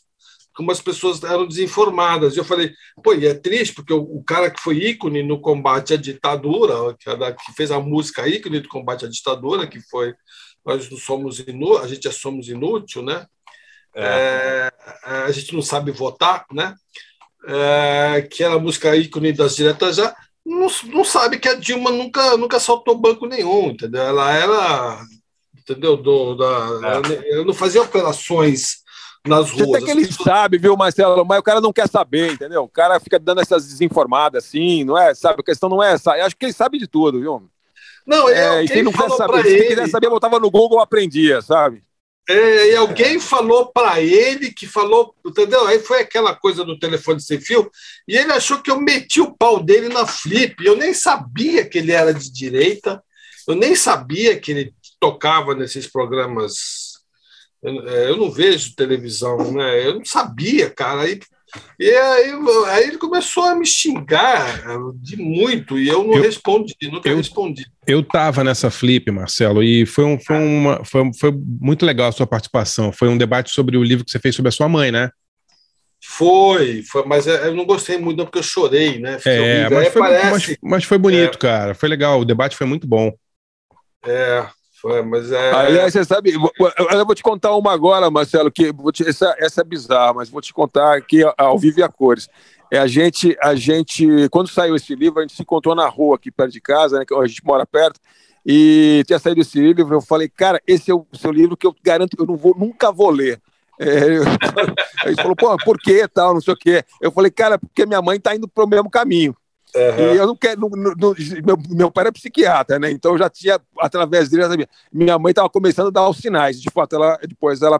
como as pessoas eram desinformadas. E eu falei, pô, e é triste, porque o, o cara que foi ícone no combate à ditadura, que, fez a música ícone do combate à ditadura, que foi Nós não somos inúteis, a gente é somos inútil, né? É, a gente não sabe votar, né? É, que era a música ícone das diretas já, não, não sabe que a Dilma nunca, nunca saltou banco nenhum, entendeu? Ela era, entendeu? Do, da, ela não fazia operações nas ruas. Até que ele sabe, viu, Marcelo? Mas o cara não quer saber, entendeu? O cara fica dando essas desinformadas assim, não é? Sabe? A questão não é essa. Eu acho que ele sabe de tudo, viu? Não, é, e quem não quer saber, se quiser saber, eu botava no Google aprendia, sabe? É, e alguém falou para ele que falou, entendeu? Aí foi aquela coisa do telefone sem fio, e ele achou que eu meti o pau dele na flip. Eu nem sabia que ele era de direita, eu nem sabia que ele tocava nesses programas. Eu, eu não vejo televisão, né? Eu não sabia, cara. Aí, e aí, aí ele começou a me xingar de muito, e eu não Eu- respondi, nunca eu- respondi. Eu tava nessa flip, Marcelo, e foi, um, foi, uma, foi, foi muito legal a sua participação. Foi um debate sobre o livro que você fez sobre a sua mãe, né? Foi, foi, mas é, eu não gostei muito, não, porque eu chorei, né? Fiquei É, mas foi, parece. mas, mas foi bonito, cara. Foi legal. O debate foi muito bom. É, foi, mas é. Aliás, você sabe, eu, vou te contar uma agora, Marcelo, que te- essa, essa é bizarra, mas vou te contar aqui ao vivo e a cores. É a gente, a gente, quando saiu esse livro, a gente se encontrou na rua aqui perto de casa, né, que a gente mora perto, e tinha saído esse livro, eu falei, cara, esse é o seu livro que eu garanto que eu não vou, nunca vou ler. É, eu- aí ele falou, pô, por que tal, não sei o quê. Eu falei, cara, porque minha mãe tá indo pro mesmo caminho. Aham. E eu não quero. não- não- não- meu, meu pai era psiquiatra, né? Então eu já tinha, através dele, sabia. Minha mãe estava começando a dar os sinais. De fato, ela, depois ela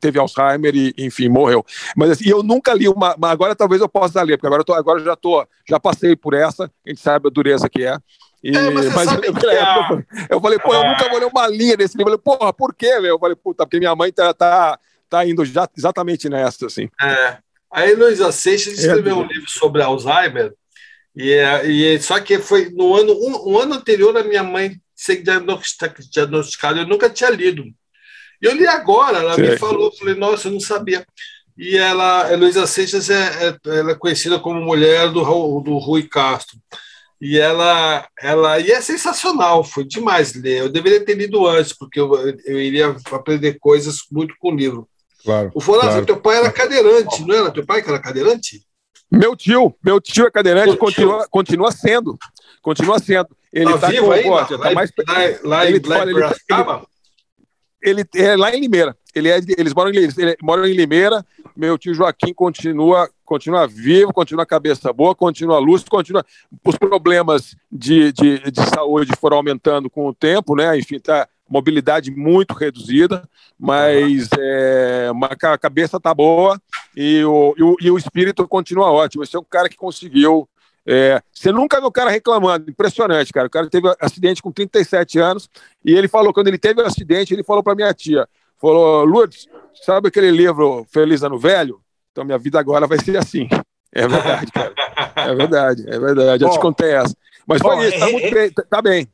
teve Alzheimer e, enfim, morreu. Mas assim, eu nunca li uma. Mas agora talvez eu possa ler, porque agora eu, tô, agora eu já tô, já passei por essa, a gente sabe a dureza que é. E, É, mas sabe eu, que a- eu falei, pô, eu nunca vou ler uma linha desse livro. Eu falei, porra, por quê, meu? Eu falei, puta, porque minha mãe tá, tá, tá indo já, exatamente nessa, assim. É. A Heloísa Seixas É, escreveu um do- livro sobre Alzheimer, e, é- e é- só que foi no ano, um, um ano anterior a minha mãe ser diagnostica- diagnosticada, eu nunca tinha lido. E eu li agora, ela me Sei. falou, falei, nossa, eu não sabia. E ela, a Heloísa Seixas é, é- ela é conhecida como mulher do, do Rui Castro. E ela, ela e é sensacional, foi demais ler. Eu deveria ter lido antes, porque eu, eu iria aprender coisas muito com o livro. Claro. O Foraza, claro. teu pai era cadeirante, não era? Teu pai que era cadeirante? Meu tio, meu tio é cadeirante, tio. continua, continua sendo. Continua sendo. Ele Tá tá, vivo ó, tá Lá em- mais Lá, lá ele em lá fala, ele- Piracicaba? ele é lá em Limeira. Ele é, eles moram em, Limeira, ele moram em Limeira. Meu tio Joaquim continua, continua vivo, continua cabeça boa, continua lúcido, continua. Os problemas de, de, de saúde foram aumentando com o tempo, né? Enfim, tá mobilidade muito reduzida, mas, é, mas a cabeça tá boa e o, e o, e o espírito continua ótimo. Esse é um cara que conseguiu É, você nunca viu o cara reclamando, impressionante, cara. O cara teve acidente com 37 anos e ele falou, quando ele teve o acidente, ele falou para minha tia, falou, Lourdes, sabe aquele livro Feliz Ano Velho? Então minha vida agora vai ser assim. É verdade, cara. É verdade, é verdade. Já te Bom, contei essa. Mas bom, foi isso, tá muito bem, tá- tá bem.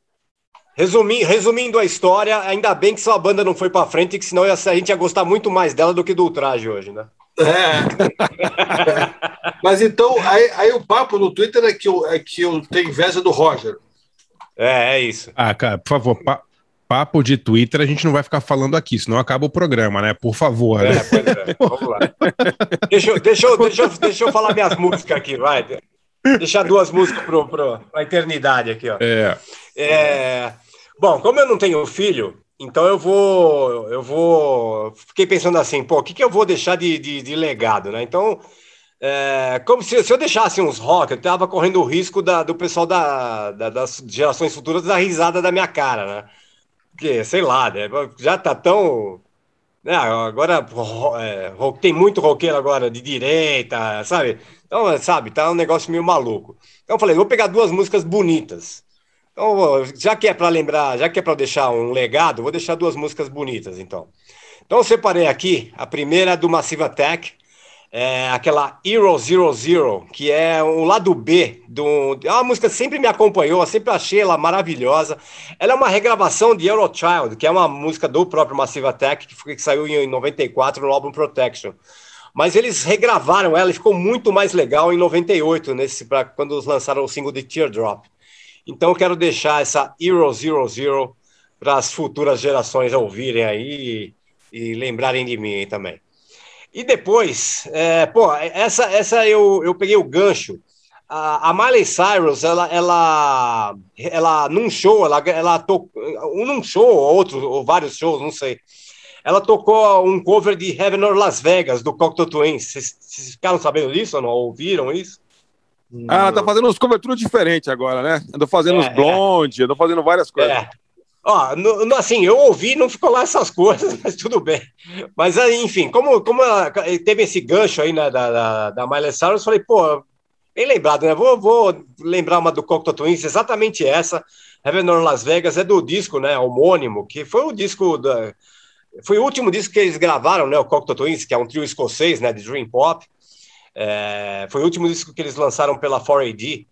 Resumi- resumindo a história, ainda bem que sua banda não foi pra frente, que senão a gente ia gostar muito mais dela do que do Ultraje hoje, né? É. Mas então, aí, aí o papo no Twitter é que, eu, é que eu tenho inveja do Roger. É, é isso. Ah, cara, por favor, pa- papo de Twitter a gente não vai ficar falando aqui, senão acaba o programa, né? Por favor. É, né? pois é. Vamos lá. Deixa, eu- deixa, eu- deixa, eu- deixa eu falar minhas músicas aqui, vai. Deixar duas músicas pro, pro, pra eternidade aqui, ó. É. É, bom, como eu não tenho filho, então eu vou. Eu vou. Fiquei pensando assim, pô, o que, que eu vou deixar de, de, de legado, né? Então, é, como se, se eu deixasse uns rock, eu tava correndo o risco da, do pessoal da, da- das gerações futuras dar risada da minha cara, né? Porque, sei lá, né? Já tá tão. né, agora é, tem muito roqueiro agora de direita, sabe? Então, sabe, tá um negócio meio maluco. Então eu falei, vou pegar duas músicas bonitas. Então, já que é para lembrar, já que é para deixar um legado, vou deixar duas músicas bonitas, então. Então, eu separei aqui a primeira do Massive Attack, é aquela Hero Zero Zero, que é o lado B do. É uma música que sempre me acompanhou, sempre achei ela maravilhosa. Ela é uma regravação de Eurochild, que é uma música do próprio Massive Attack, que, foi, que saiu em 94 no álbum Protection. Mas eles regravaram ela e ficou muito mais legal em 98, nesse, pra, quando lançaram o single de Teardrop. Então eu quero deixar essa Hero Zero Zero para as futuras gerações ouvirem aí e, e lembrarem de mim também. E depois, é, pô, essa, essa eu, eu peguei o gancho. A, a Miley Cyrus, ela, ela, ela num show, ela, ela tocou, num show, ou outro, ou vários shows, não sei. Ela tocou um cover de Heaven or Las Vegas, do Cocteau Twins. Vocês ficaram sabendo disso ou não? Ouviram isso? Ah, ela tá fazendo uns coberturas diferentes agora, né? Andou fazendo É, uns blonde, andou fazendo várias coisas. É. Ó, no- assim, eu ouvi, não ficou lá essas coisas, mas tudo bem. Mas, aí, enfim, como, como teve esse gancho aí né, da, da, da Miley Cyrus, eu falei, pô, bem lembrado, né? Vou, vou lembrar uma do Cocteau Twins, exatamente essa. Heaven or Las Vegas é do disco, né, homônimo, que foi o disco da... Foi o último disco que eles gravaram, né, o Cocteau Twins, que é um trio escocês, né, de Dream Pop. É, foi o último disco que eles lançaram pela 4AD.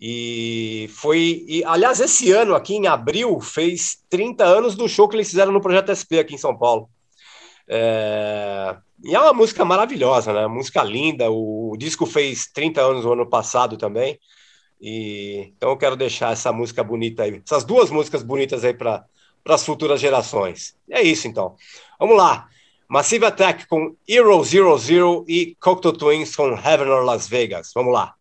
E foi. E, aliás, esse ano, aqui em abril, fez 30 anos do show que eles fizeram no Projeto SP aqui em São Paulo. É, e é uma música maravilhosa, né? Música linda. O, o disco fez 30 anos no ano passado também. E, então eu quero deixar essa música bonita aí, essas duas músicas bonitas aí para as futuras gerações. É isso então. Vamos lá. Massive Attack com Hero Zero Zero e Cocteau Twins com Heaven or Las Vegas. Vamos lá.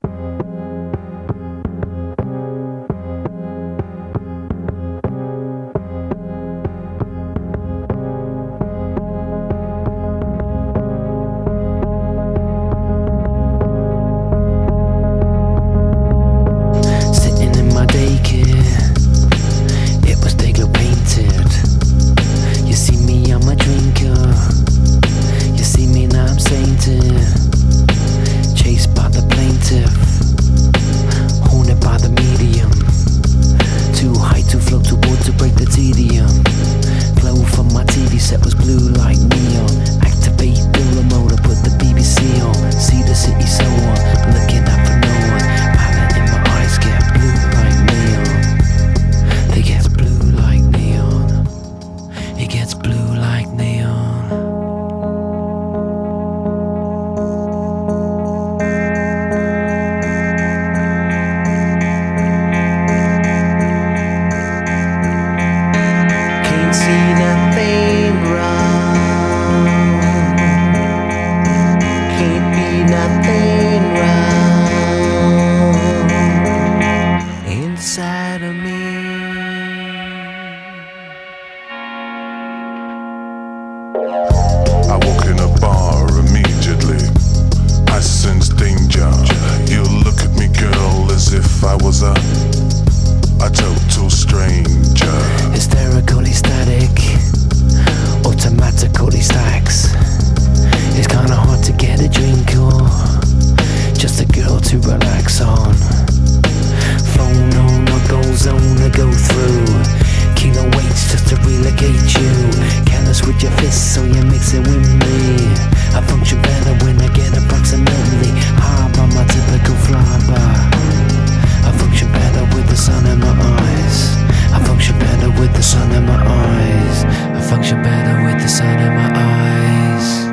danger. You look at me, girl, as if I was a a total stranger. Hysterically static, automatically stacks. It's kinda hard to get a drink or just a girl to relax on. Phone on my go zone to go through. Kilo waits just to relocate you. Callous with your fists, so you mix it with me. I function better when I my typical flyby. I function better with the sun in my eyes. I function better with the sun in my eyes. I function better with the sun in my eyes.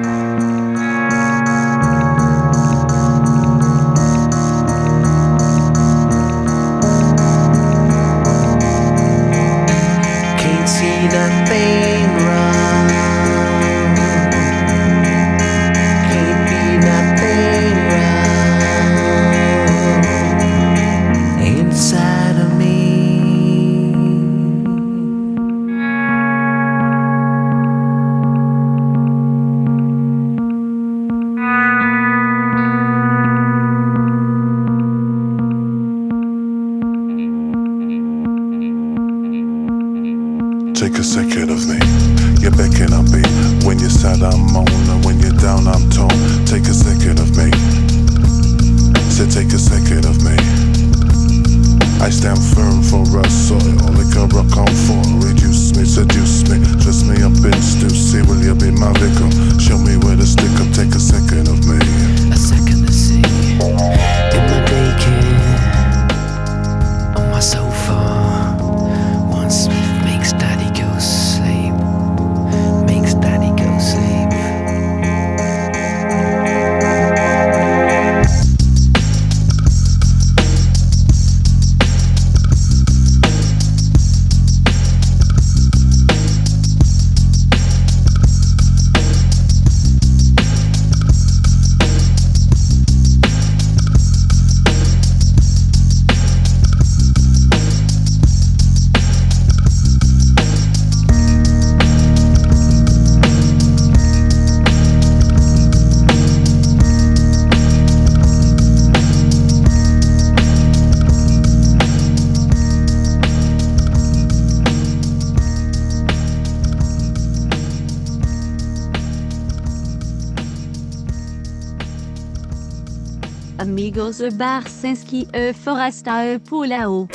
Amigos e Barsinski e Forasta e Pulao.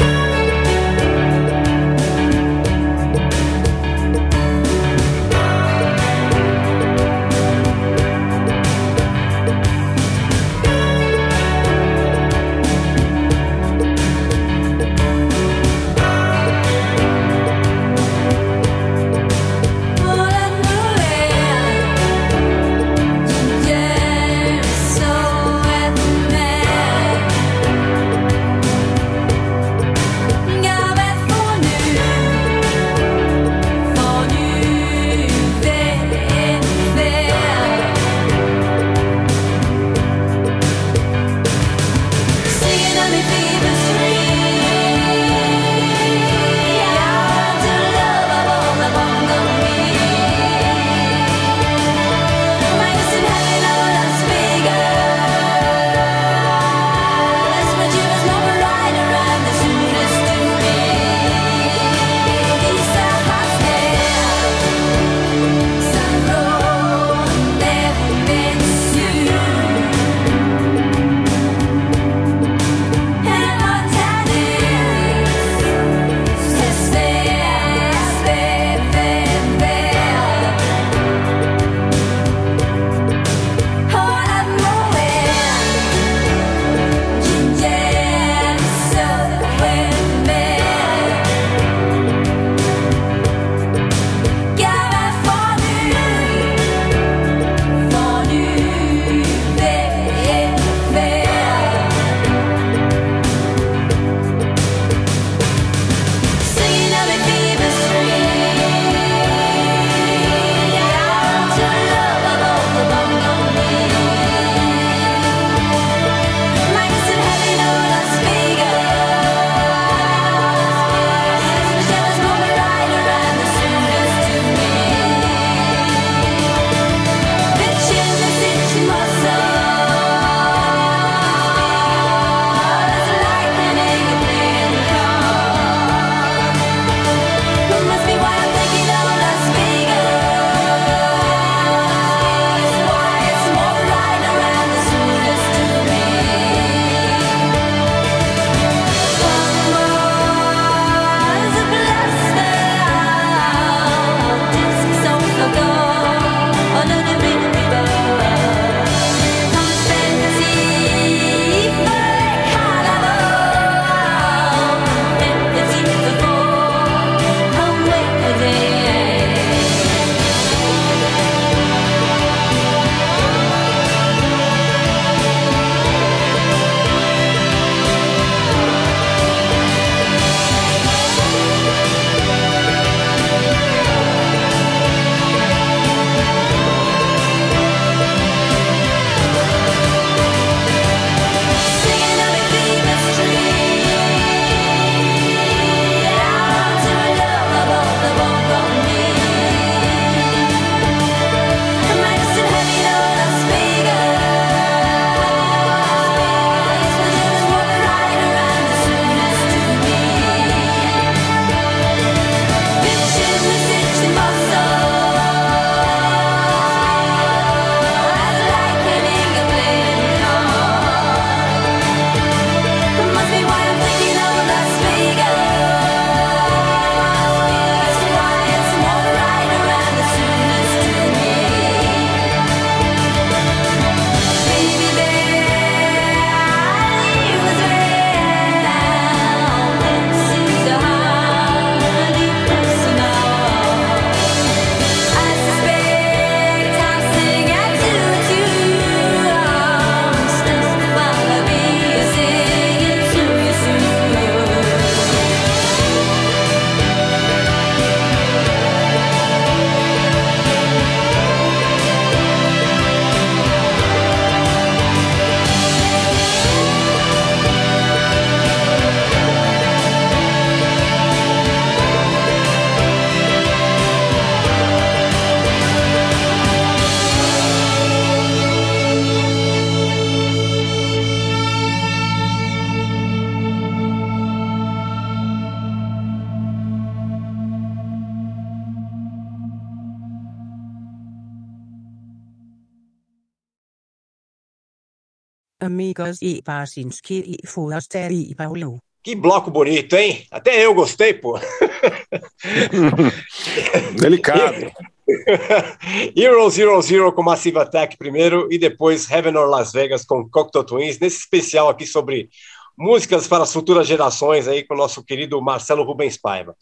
Amigos e Barsinski e Foraster e Paulo. Que bloco bonito, hein? Até eu gostei, pô. Delicado. Hero Zero Zero com Massive Attack primeiro e depois Heaven or Las Vegas com Cocteau Twins, nesse especial aqui sobre músicas para as futuras gerações aí com o nosso querido Marcelo Rubens Paiva.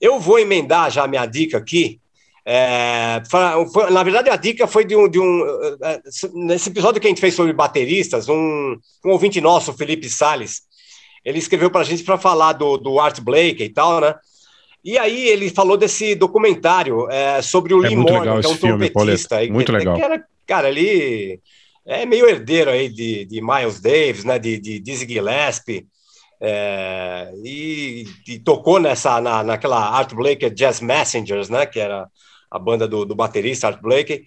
Eu vou emendar já a minha dica aqui. É, foi- na verdade, a dica foi de um, de um. eh, eh, Nesse episódio que a gente fez sobre bateristas, um, um ouvinte nosso, o Felipe Salles, ele escreveu para a gente para falar do, do Art Blake e tal, né? E aí ele falou desse documentário é, sobre o É legal que é um filme, trompetista. Aí, Muito legal. Que era, cara, ele é meio herdeiro aí de, de Miles Davis, né? De, de Dizzy Gillespie. é, e, e tocou nessa na, naquela Art Blake Jazz Messengers, né? Que era a banda do, do baterista Art Blake.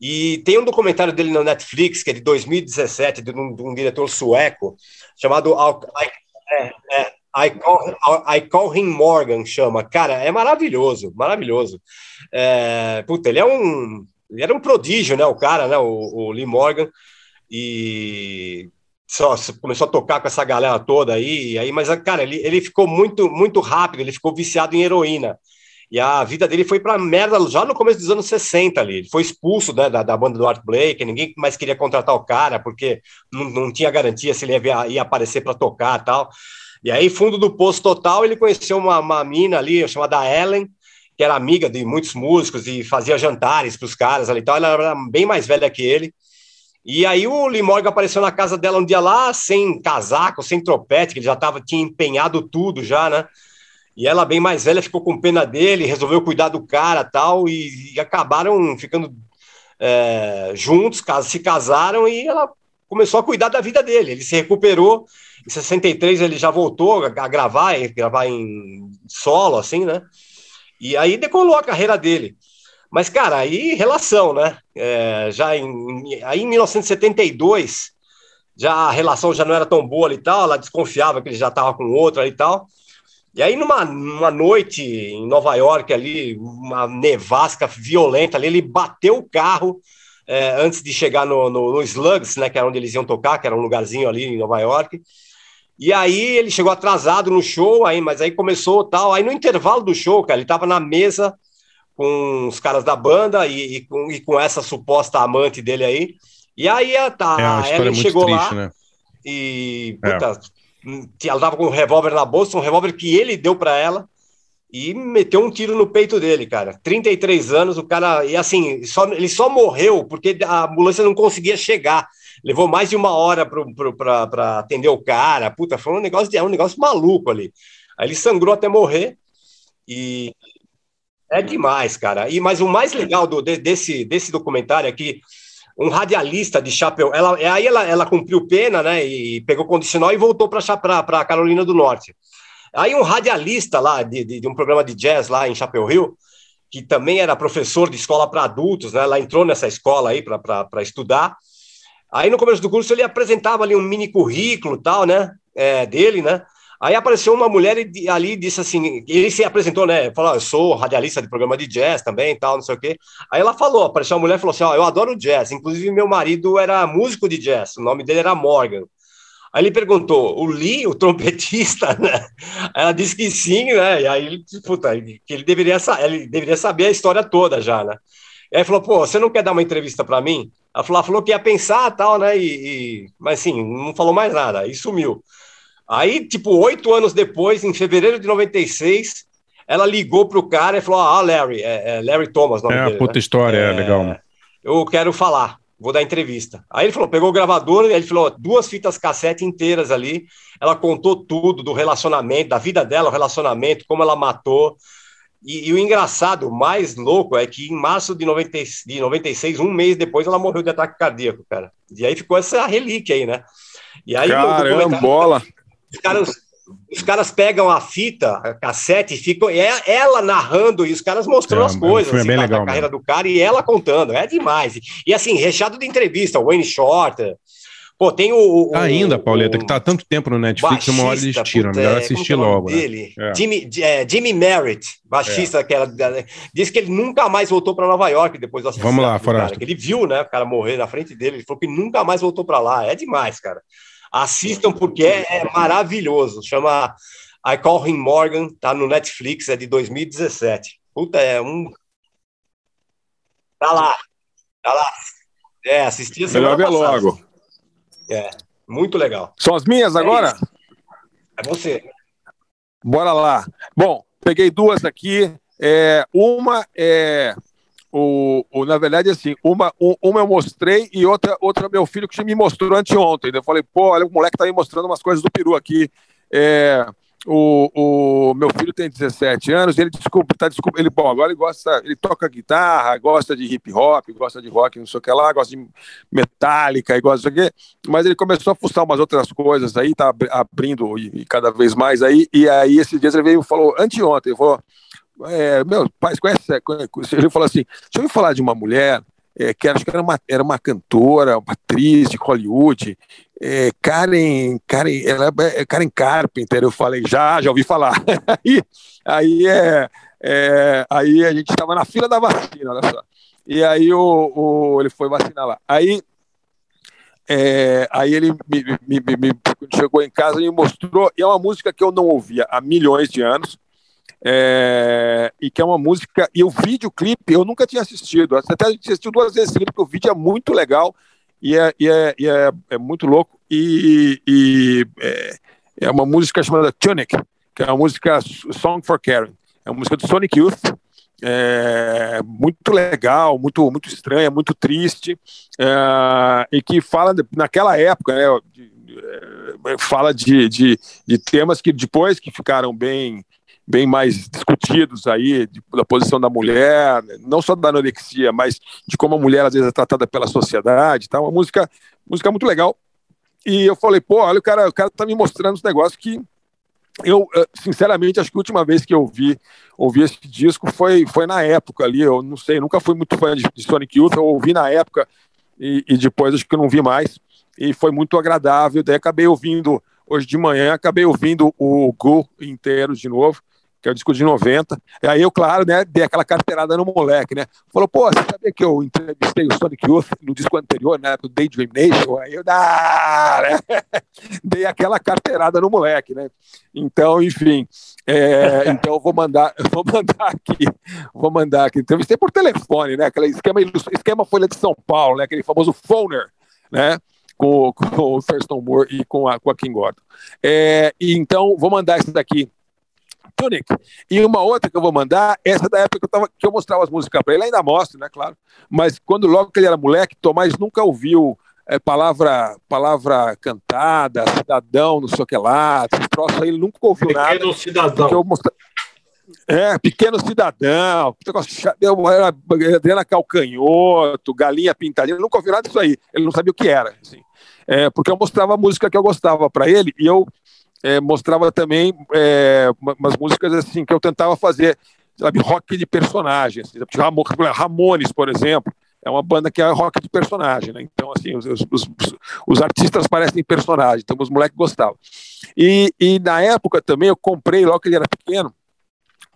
E tem um documentário dele no Netflix, que é de 2017, de um, de um diretor sueco, chamado I, é, I, call, I Call Him Morgan, chama. Cara, é maravilhoso, maravilhoso. É, puta, ele é um. Ele era um prodígio, né? O cara, né? O, o Lee Morgan. E só começou a tocar com essa galera toda aí, aí mas, cara, ele, ele ficou muito, muito rápido, ele ficou viciado em heroína. E a vida dele foi pra merda já no começo dos anos 60 ali. Ele foi expulso né, da, da banda do Art Blake, ninguém mais queria contratar o cara, porque não, não tinha garantia se ele ia, ia aparecer para tocar tal. E aí, fundo do poço total, ele conheceu uma, uma mina ali chamada Ellen, que era amiga de muitos músicos e fazia jantares para os caras ali e tal. Ela era bem mais velha que ele. E aí o Lee Morgan apareceu na casa dela um dia lá, sem casaco, sem tropete, que ele já tava, tinha empenhado tudo já, né? E ela, bem mais velha, ficou com pena dele, resolveu cuidar do cara tal, e, e acabaram ficando é, juntos, se casaram e ela começou a cuidar da vida dele. Ele se recuperou, em 63 ele já voltou a, gravar, a gravar em solo, assim, né? E aí decolou a carreira dele. Mas, cara, aí relação, né? É, já em, aí em 1972, já a relação já não era tão boa e tal, ela desconfiava que ele já estava com outra e tal. E aí, numa, numa noite em Nova York, ali, uma nevasca violenta ali, ele bateu o carro é, antes de chegar no, no, no Slugs, né, que era onde eles iam tocar, que era um lugarzinho ali em Nova York. E aí ele chegou atrasado no show, aí, mas aí começou tal. Aí no intervalo do show, cara, ele tava na mesa com os caras da banda e, e com, e com essa suposta amante dele aí. E aí a, tá, É a Ellen chegou triste, lá né? e É. ela tava com um revólver na bolsa, um revólver que ele deu para ela e meteu um tiro no peito dele, cara. 33 anos, o cara, e assim, só, ele só morreu porque a ambulância não conseguia chegar. Levou mais de uma hora para atender o cara. Puta, foi um negócio, é um negócio maluco ali. Aí ele sangrou até morrer e é demais, cara. E mas o mais legal do, de- desse, desse documentário é que um radialista de chapéu, ela, aí ela, ela cumpriu pena, né? E pegou condicional e voltou para Carolina do Norte. Aí um radialista lá de, de, de um programa de jazz lá em Chapéu Hill, que também era professor de escola para adultos, né? Ela entrou nessa escola aí para estudar. Aí no começo do curso ele apresentava ali um mini currículo tal, né? É, dele, né? Aí apareceu uma mulher e ali e disse assim, ele se apresentou, né? Falou, "Ah, eu sou radialista de programa de jazz também, tal, não sei o quê. Aí ela falou, apareceu uma mulher e falou assim, ó, eu adoro jazz, inclusive meu marido era músico de jazz, o nome dele era Morgan. Aí ele perguntou, o Lee, o trompetista, né? Ela disse que sim, né? E aí ele, puta, que ele deveria, ele deveria saber a história toda já, né? E aí falou, pô, você não quer dar uma entrevista para mim? Ela falou, ela falou que ia pensar tal, né? E, e- mas assim, não falou mais nada, aí sumiu. Aí, tipo, oito anos depois, em fevereiro de 96, ela ligou pro cara e falou: Ah, Larry, é, é Larry Thomas, nome É dele. uma puta né? história, é, legal. Eu quero falar, vou dar entrevista. Aí ele falou: pegou o gravador, e ele falou: duas fitas cassete inteiras ali. Ela contou tudo do relacionamento, da vida dela, o relacionamento, como ela matou. E, e o engraçado, o mais louco, é que em março de, 90, e- de 96, um mês depois, ela morreu de ataque cardíaco, cara. E aí ficou essa relíquia aí, né? E aí, no documentário- Carambola. Os caras, os caras pegam a fita, a cassete, e ficam. E é ela narrando e os caras mostrando É, as é coisas assim, legal da carreira do cara e ela contando. É demais. E, assim, recheado de entrevista, Wayne Shorter. Pô, tem o. o ainda, Pauleta, que tá há tanto tempo no Netflix, uma hora eles baixista, tiram. puta, Melhor é, como que assistir é o logo. né? Dele? É. Jimmy, é, Jimmy Merritt, baixista daquela. da- Diz que ele nunca mais voltou para Nova York depois do assassinato. Vamos lá, Forasta. que ele viu, né, o cara morrer na frente dele. Ele falou que nunca mais voltou para lá. É demais, cara. Assistam porque é, é maravilhoso. Chama I Call Him Morgan, tá no Netflix, é de 2017. Puta, é um. Tá lá. Tá lá. É, assisti a semana Melhor ver logo. É, muito legal. São as minhas agora? É você. Bora lá. Bom, peguei duas aqui. É, uma é. O, o- na verdade, assim, uma, um- uma eu mostrei e outra, outra meu filho que me mostrou anteontem. Eu falei, pô, olha, o moleque tá aí mostrando umas coisas do peru aqui. É, o, o meu filho tem 17 anos, ele desculpa, tá desculpa, ele bom, agora ele gosta, ele toca guitarra, gosta de hip hop, gosta de rock, não sei o que lá, gosta de metálica e gosta disso aqui, mas ele começou a fuçar umas outras coisas aí, tá abri- abrindo e, e cada vez mais aí, e aí esses dias ele veio e falou, anteontem, ele falou, é, meu, pai, conhece, conhece, ele falou assim, deixa eu falar de uma mulher é, que acho que era uma, era uma cantora, uma atriz de Hollywood, é, Karen, Karen, ela é Karen Carpenter, eu falei, já, já ouvi falar. aí, aí, é, é, aí a gente estava na fila da vacina, olha só. E aí o, o- ele foi vacinar lá. Aí, é, aí ele me, me- me- me- chegou em casa e me mostrou, e é uma música que eu não ouvia há milhões de anos, é, e que é uma música, e o videoclipe eu nunca tinha assistido, até assisti duas vezes seguidas, porque o vídeo é muito legal e é, e é, e é, é muito louco, e, e é, é uma música chamada Tunic, que é uma música Song for Karen, é uma música do Sonic Youth, é, muito legal, muito, muito estranha, muito triste, é, e que fala, naquela época, né, de- é, fala de, de, de temas que depois que ficaram bem bem mais discutidos aí de- da posição da mulher, não só da anorexia, mas de como a mulher às vezes é tratada pela sociedade, tá? Uma música, música muito legal. E eu falei, pô, olha o cara, o cara tá me mostrando os negócios que eu, eh, sinceramente, acho que a última vez que eu ouvi, ouvi esse disco foi, foi na época ali, eu não sei, nunca fui muito fã de, de Sonic Youth, eu ouvi na época e, e depois acho que eu não vi mais, e foi muito agradável, daí acabei ouvindo, hoje de manhã, acabei ouvindo o Go inteiro de novo, que é o disco de 90. E aí eu, claro, né, dei aquela carteirada no moleque, né? Falou, pô, você sabia que eu entrevistei o Sonic Youth no disco anterior, né, do Daydream Nation? Aí eu, ah, né? dei aquela carteirada no moleque, né? Então, enfim, é, então eu vou mandar, eu vou mandar aqui, vou mandar aqui. Entrevistei por telefone, né? Aquele esquema, esquema Folha de São Paulo, né? Aquele famoso phoner, né? Com, com o Thurston Moore e com a, com a Kim Gordon. É, então, vou mandar esse daqui Tunic. E uma outra que eu vou mandar, essa da época que eu, tava, que eu mostrava as músicas para ele, ainda mostro, né, claro. Mas quando logo que ele era moleque, Tomás nunca ouviu é, palavra, palavra cantada, cidadão, não sei o que lá, esse troço aí, ele nunca ouviu Pequeno nada. Pequeno cidadão. Mostra... É, pequeno cidadão, eu era Adriana Calcanhoto, galinha pintadinha, ele nunca ouviu nada disso aí, ele não sabia o que era, assim. É, porque eu mostrava a música que eu gostava para ele e eu é, mostrava também é, umas músicas assim que eu tentava fazer, sabe, rock de personagem, assim, Ramo- Ramones, por exemplo, é uma banda que é rock de personagem, né? Então, assim, os, os, os, os artistas parecem personagens, então os moleques gostavam. E, e na época também eu comprei, logo que ele era pequeno,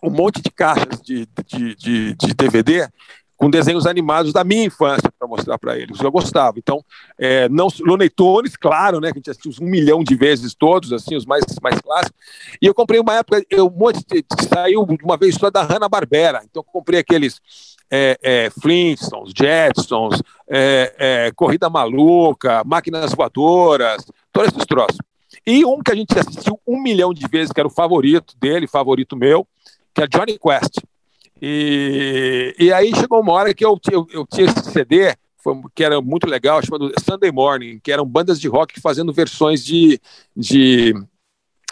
um monte de caixas de, de, de, de DVD com desenhos animados da minha infância para mostrar para eles. Eu gostava. Então, é, não Looney Tunes, claro, né? Que a gente assistiu um milhão de vezes todos, assim, os mais, mais clássicos. E eu comprei uma época, eu, um monte de, saiu uma vez só da Hanna Barbera. Então, eu comprei aqueles é, é, Flintstones, Jetsons, é, é, Corrida Maluca, Máquinas Voadoras, todos esses troços. E um que a gente assistiu um milhão de vezes, que era o favorito dele, favorito meu, que é Johnny Quest. E, e aí chegou uma hora que eu, eu, eu tinha esse CD, foi, que era muito legal, chamado Sunday Morning, que eram bandas de rock fazendo versões de, de,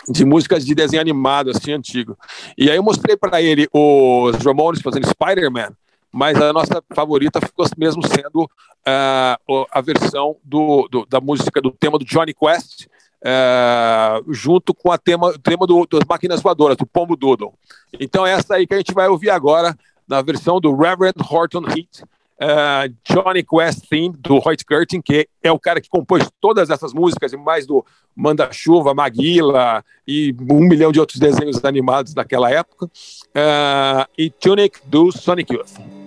de músicas de desenho animado, assim, antigo. E aí eu mostrei para ele os Ramones fazendo Spider-Man, mas a nossa favorita ficou mesmo sendo uh, a versão do, do, da música, do tema do Johnny Quest, Uh, junto com a tema, o tema do, das máquinas voadoras, do Pombo Doodle. Então, essa aí que a gente vai ouvir agora, na versão do Reverend Horton Heat, eh, Johnny Quest Theme, do Hoyt Curtin, que é o cara que compôs todas essas músicas, e mais do Manda-Chuva, Maguila e um milhão de outros desenhos animados daquela época. Eh, e Tunic, do Sonic Youth.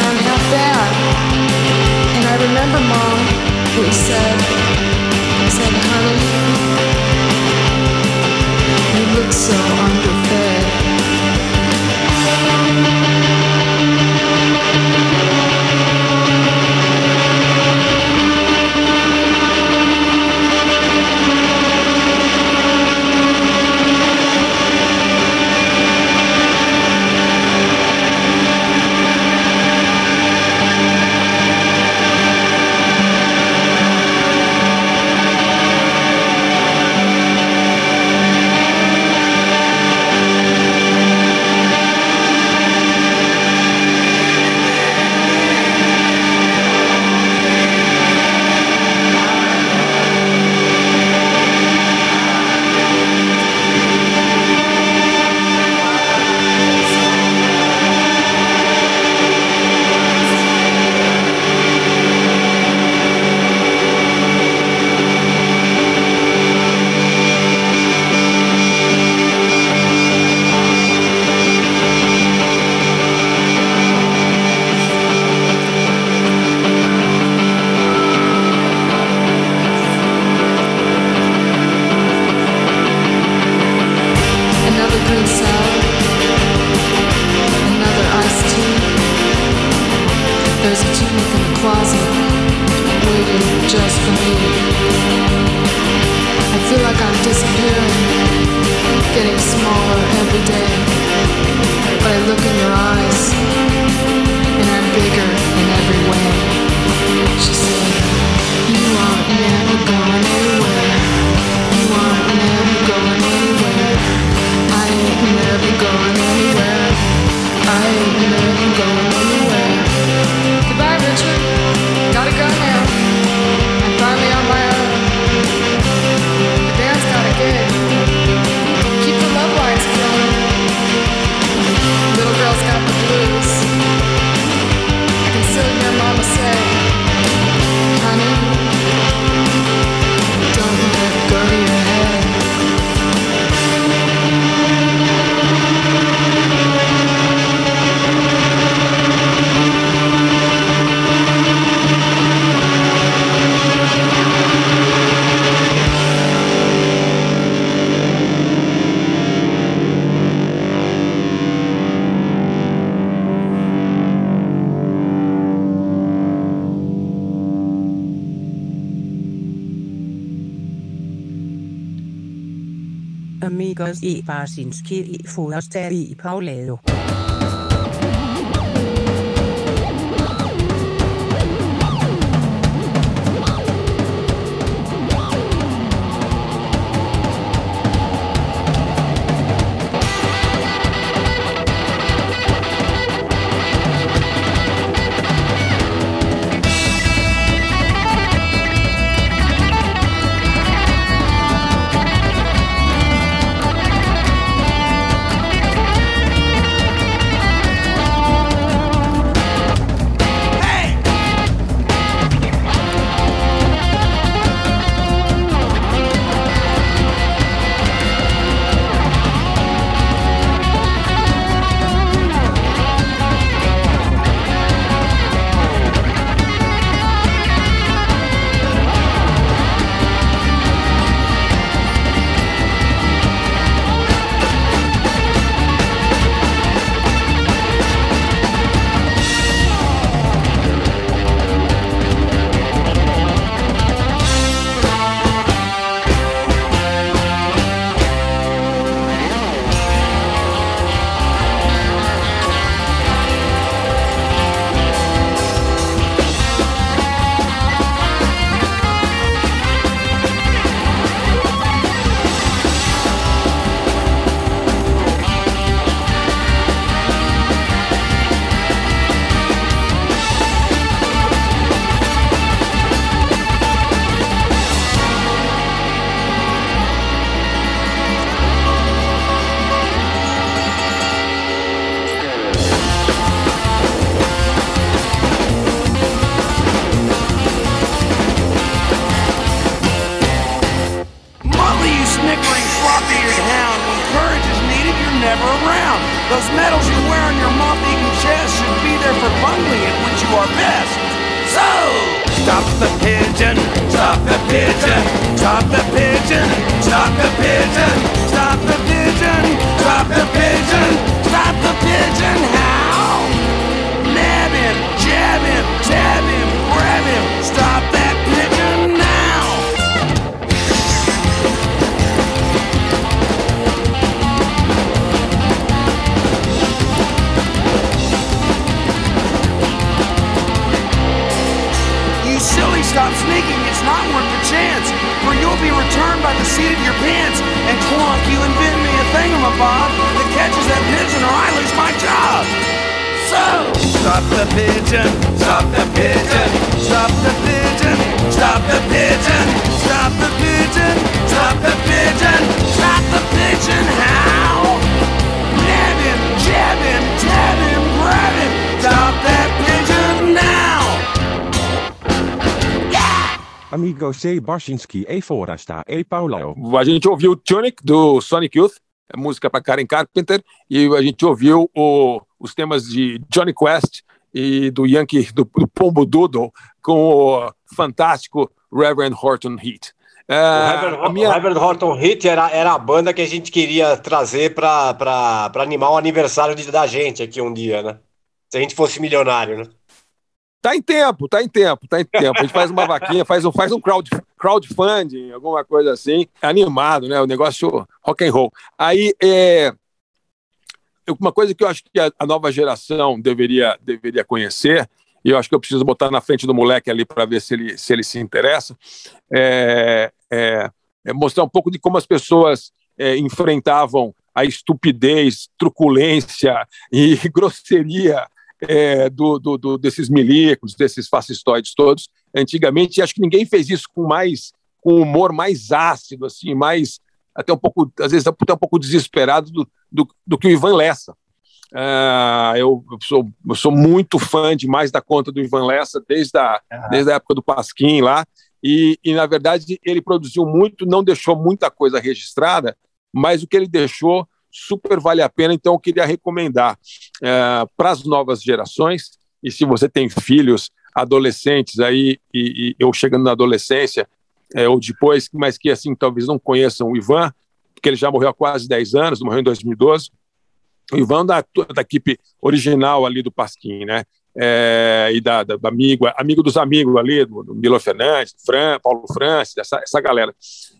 how. And I remember mom who said, said, honey, you look so wonderful. Krasinski i Forstad i Paulado. Gosei Barshinsky e Forasta e Paulo. A gente ouviu Tunic do Sonic Youth, é música para Karen Carpenter, e a gente ouviu o, os temas de Johnny Quest e do Yankee, do, do Pombo Doodle, com o fantástico Reverend Horton Heat. É, o, minha... Reverend Horton Heat era, era a banda que a gente queria trazer para animar o aniversário de, da gente aqui um dia, né? Se a gente fosse milionário, né? Tá em tempo, tá em tempo, tá em tempo. A gente faz uma vaquinha, faz um, faz um crowd, crowdfunding, alguma coisa assim, animado, né? O negócio rock and roll. Aí, é, uma coisa que eu acho que a, a nova geração deveria, deveria conhecer, e eu acho que eu preciso botar na frente do moleque ali para ver se ele, se ele se interessa, é, é, é mostrar um pouco de como as pessoas é, enfrentavam a estupidez, truculência e grosseria é, do, do, do, desses milicos, desses fascistoides todos, antigamente, acho que ninguém fez isso com mais com humor mais ácido, assim, mais até um pouco, às vezes até um pouco desesperado do, do, do que o Ivan Lessa. Uh, eu, eu, sou, eu sou muito fã demais da conta do Ivan Lessa desde a, uhum. desde a época do Pasquim lá, e, e na verdade ele produziu muito, não deixou muita coisa registrada, mas o que ele deixou super vale a pena, então eu queria recomendar uh, para as novas gerações, e se você tem filhos, adolescentes aí, e, e eu chegando na adolescência, é, ou depois, mas que assim talvez não conheçam o Ivan, porque ele já morreu há quase 10 anos, morreu em 2012. O Ivan da, da equipe original ali do Pasquim, né? É, e da, da, amigo, amigo dos amigos ali, do, do Milo Fernandes, Fran, Paulo Francis, essa, essa galera.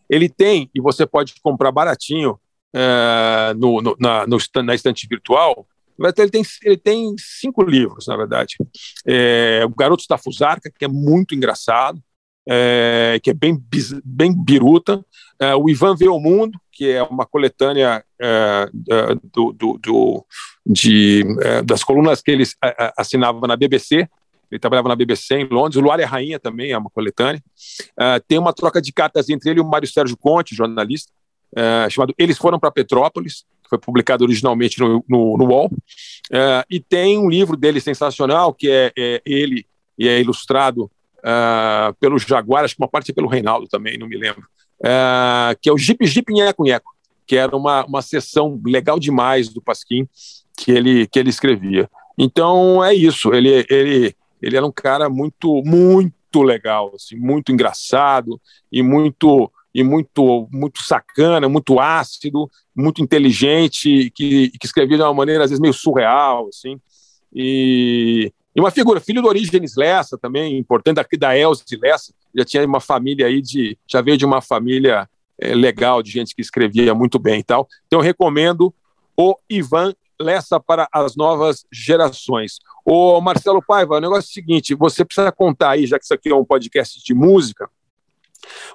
Ele tem, e você pode comprar baratinho é, no, no, na, no, na estante virtual, ele tem, ele tem cinco livros, na verdade. É, o Garoto da Fusarca, que é muito engraçado, é, que é bem, bem biruta. É, o Ivan Vê o Mundo, que é uma coletânea do, do, do, de, das colunas que ele assinava na BBC. Ele trabalhava na BBC em Londres. O Luar é Rainha também é uma coletânea. Tem uma troca de cartas entre ele e o Mário Sérgio Conte, jornalista, é, chamado Eles Foram para Petrópolis, que foi publicado originalmente no, no, no UOL. e tem um livro dele sensacional, que é, é ele e é ilustrado uh, pelo Jaguar, acho que uma parte é pelo Reinaldo também, não me lembro, uh, que é o Jeep Jeep Nheco Nheco, que era uma, uma sessão legal demais do Pasquim que ele, que ele escrevia. Então é isso, ele, ele, ele era um cara muito, muito legal, assim, muito engraçado e muito e muito muito sacana, muito ácido, muito inteligente, que, que escrevia de uma maneira às vezes meio surreal, assim. E, e uma figura, filho do Orígenes Lessa, também importante, daqui da Elze Lessa, já tinha uma família aí de, já veio de uma família é, legal, de gente que escrevia muito bem e tal. Então eu recomendo o Ivan Lessa para as novas gerações. O Marcelo Paiva, o negócio é o seguinte, você precisa contar aí, já que isso aqui é um podcast de música,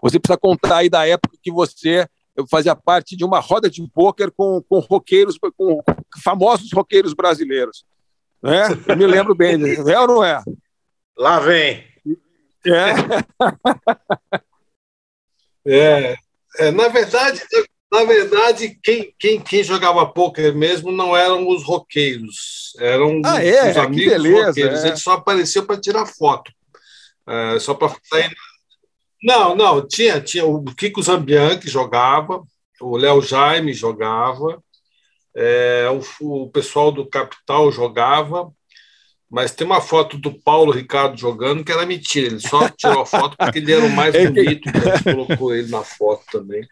você precisa contar aí da época que você fazia parte de uma roda de pôquer com, com roqueiros, com famosos roqueiros brasileiros. Né? Eu me lembro bem, é ou não é? Lá vem. É. é, é na verdade, na verdade, quem, quem, quem jogava pôquer mesmo não eram os roqueiros, eram ah, é? os amigos beleza, roqueiros. É. Eles só apareciam para tirar foto, é, só para. Não, não, tinha, tinha o Kiko Zambian que jogava, o Léo Jaime jogava, é, o, o, pessoal do Capital jogava, mas tem uma foto do Paulo Ricardo jogando que era mentira. Ele só tirou a foto porque ele era o mais bonito, né? colocou ele na foto também.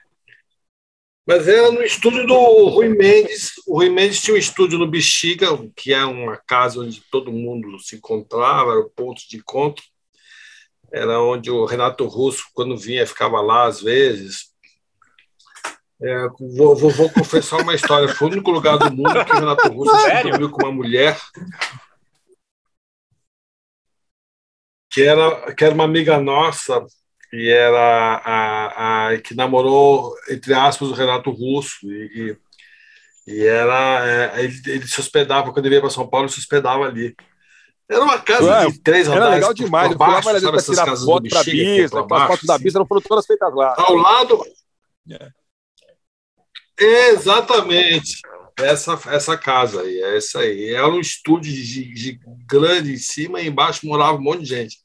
Mas era no estúdio do Rui Mendes. O Rui Mendes tinha um estúdio no Bexiga, que é uma casa onde todo mundo se encontrava, era o ponto de encontro. Era onde o Renato Russo, quando vinha, ficava lá às vezes. É, vou, vou, vou, confessar uma história. Foi o único lugar do mundo que o Renato Russo se dormiu com uma mulher que era, que era uma amiga nossa e era a, a que namorou entre aspas o Renato Russo e, e, e era é, ele, ele, se hospedava quando ele ia para São Paulo ele se hospedava ali era uma casa Ué, de três andares. Era legal demais. Por baixo, eu fui lá para tirar foto para a Bisa, as fotos da Bisa não foram todas feitas lá. Ao lado. É. Exatamente. Essa, essa casa aí, é essa aí. Era um estúdio de, de grande em cima e embaixo morava um monte de gente.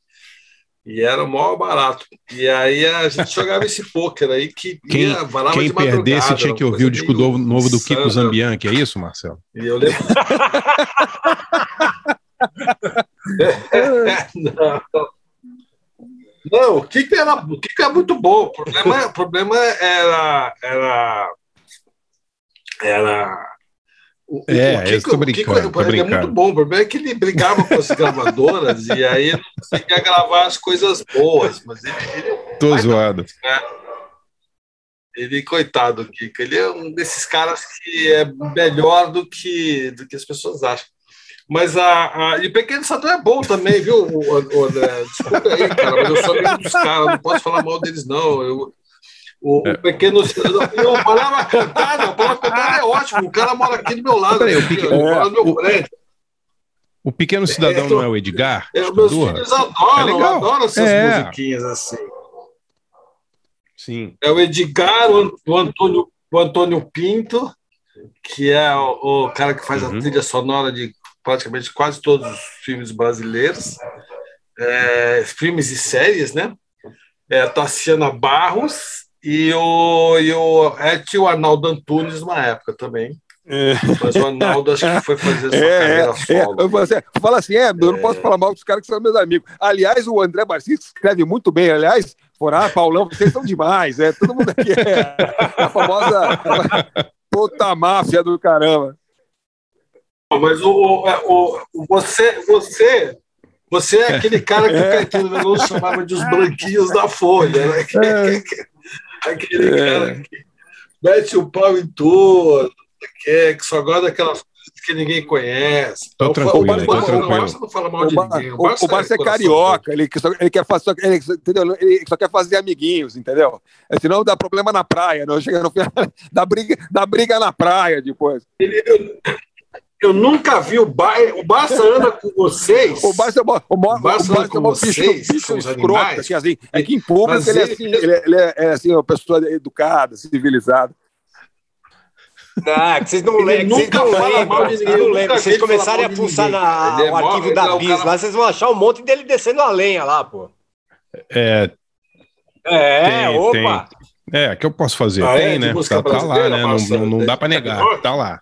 E era o maior barato. E aí a gente jogava esse pôquer aí que quem, ia, quem perdesse tinha que ouvir o disco novo, novo do Kiko Zambian, que é isso, Marcelo? E eu lembro. não. Não, o Kiko era, o Kiko é muito bom. O problema, o problema era, era, era O, É, o eu tô brincando, tô ele é brincando. muito bom. O problema é que ele brigava com as gravadoras e aí ele não conseguia gravar as coisas boas. Mas ele, ele, Tô zoado. ele coitado, Kiko, ele é um desses caras que é melhor do que, do que as pessoas acham. Mas a, a e o Pequeno Sador é bom também, viu, o, o André? Desculpa aí, cara, mas eu sou amigo dos caras, não posso falar mal deles, não. Eu, o, o Pequeno Cidadão. Não, a palavra cantada, a palavra cantada é ótimo. O cara mora aqui do meu lado, Peraí, o aqui, Peque- ó, ele mora no meu o- prédio. O pequeno cidadão não é o Edgar? É, meus filhos adoram, É adoram essas É. musiquinhas assim. Sim. É o Edgar, o, o Antônio, o Antônio Pinto, que é o, o cara que faz Uhum. a trilha sonora de praticamente quase todos os filmes brasileiros, é, filmes e séries, né? É Tassiana Barros e o, e o, é, tinha o Arnaldo Antunes numa época também. Mas o Arnaldo acho que foi fazer sua É, carreira é, solo. é. Fala assim, é, eu não posso falar mal dos caras que são meus amigos. Aliás, o André Barcis escreve muito bem. Aliás, Forá, Paulão, vocês são demais. É, todo mundo aqui é a famosa puta máfia do caramba. Mas o, o, é, o- o- você, você, você é aquele cara que o Caetano Veloso chamava de os branquinhos da Folha, né? Aquele cara que mete o pau em tudo, que, só gosta daquelas coisas que ninguém conhece. Tô O- tranquilo, o, Barça- tô o tranquilo. Barça não fala mal O, de ninguém. o- o Barça é coração carioca, ele, só, ele quer fazer, ele, entendeu? ele só quer fazer amiguinhos, entendeu? É, senão dá problema na praia, não chega no final, dá briga, dá briga na praia depois. Eu nunca vi o Barça. O Barça anda com vocês. O Barça é o, mo- O Barça o anda com é vocês, bicho com os escroto, animais. assim, assim, é que em público Mas ele é ele- assim, ele é, ele é, é, assim, uma pessoa educada, civilizada. Ah, que vocês não Ele lembram, vocês nunca não fala lembram, mal de vocês ninguém, não eu lembram. nunca Vocês ele começarem a ninguém. na, Ele é o arquivo ele da é o Bis cara- lá, vocês vão achar um monte dele descendo a lenha lá, pô. É, É, tem, opa. tem. É, que eu posso fazer? Ah, é? tem, De né? Tá, tá lá, né? Não, não, não dá pra negar. Tá lá.